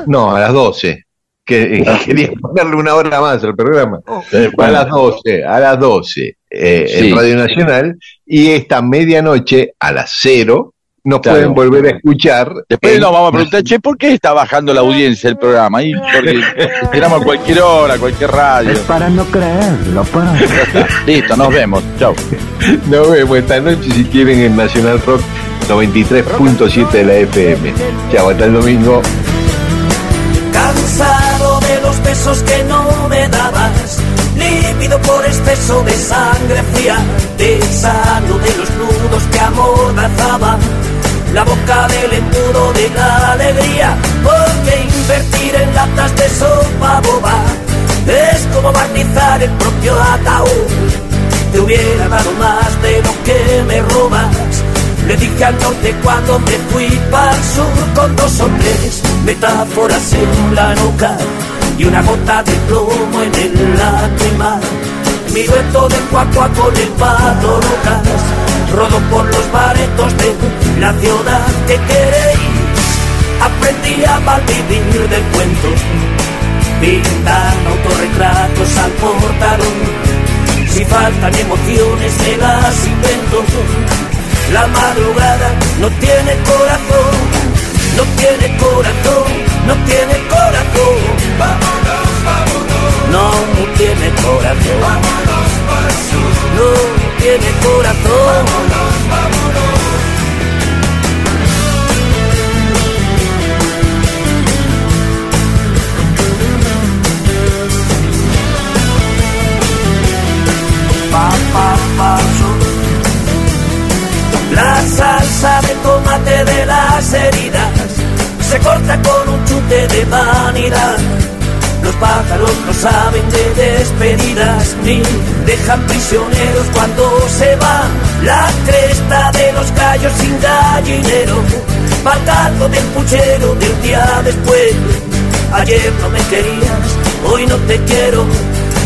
No, a las 12. Que, quería ponerle una hora más al programa. Eh, A las 12, a las 12 eh, Sí. en Radio Nacional. Y esta medianoche a las 0 nos Claro. pueden volver a escuchar. Después en- nos vamos a preguntar, che, ¿por qué está bajando la audiencia del programa? Y porque esperamos a cualquier hora, cualquier radio. para no creerlo, para. Listo, nos vemos. Chau. Nos vemos esta noche si quieren en Nacional Rock 93.7 de la FM. Chao, hasta el domingo. Cansado de los besos que no me dabas, lívido por exceso de sangre fría, desano de los nudos que amordazaba, la boca del embudo de la alegría, porque invertir en latas de sopa boba es como barnizar el propio ataúd. Te hubiera dado más de lo que me robas. Le dije al norte cuando me fui para el sur con dos o tres metáforas en la nuca y una gota de plomo en el lacrimal. Mi dueto de cuacua con el pato locas, rodó por los baretos de la ciudad que queréis. Aprendí a malvivir del cuento, pintar autorretratos al portalón. Si faltan emociones me las invento. La madrugada no tiene corazón, no tiene corazón, no tiene corazón. Vámonos, vámonos. No, no tiene corazón. Vámonos para. No tiene corazón. Vámonos, vámonos. Pa, pa, paso. La salsa de tomate de las heridas se corta con un chute de vanidad Pájaros no saben de despedidas ni dejan prisioneros cuando se van. La cresta de los gallos sin gallinero, pagando del puchero del día después. Ayer no me querías, hoy no te quiero,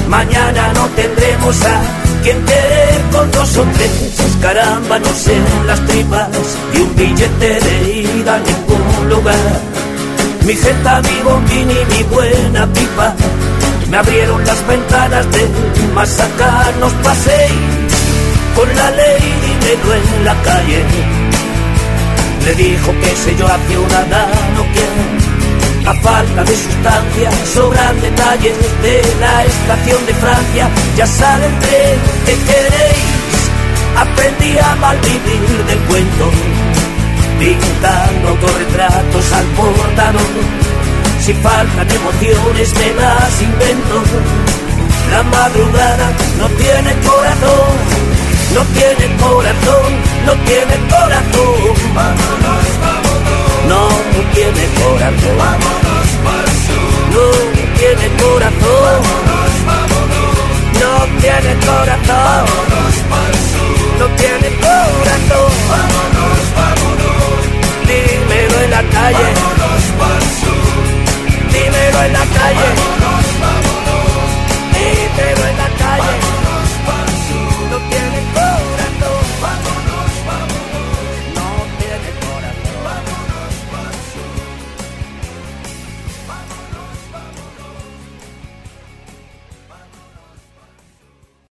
mañana no tendremos a quien querer con dos o tres. Caramba, no sé las tripas y un billete de ida a ningún lugar. Mi jeta, mi bombín y mi buena pipa me abrieron las ventanas de más acá nos paséis con la ley dinero en la calle. Le dijo que sé yo a ciudadano que a falta de sustancia sobran detalles de la estación de Francia. Ya sale el tren que queréis. Aprendí a malvivir del cuento pintando autorretratos al. Si faltan emociones me las invento. La madrugada no tiene corazón, no tiene corazón, no tiene corazón. No, no tiene corazón. Sur. No tiene corazón. No tiene corazón. No calle. Vámonos. Dímelo en la calle.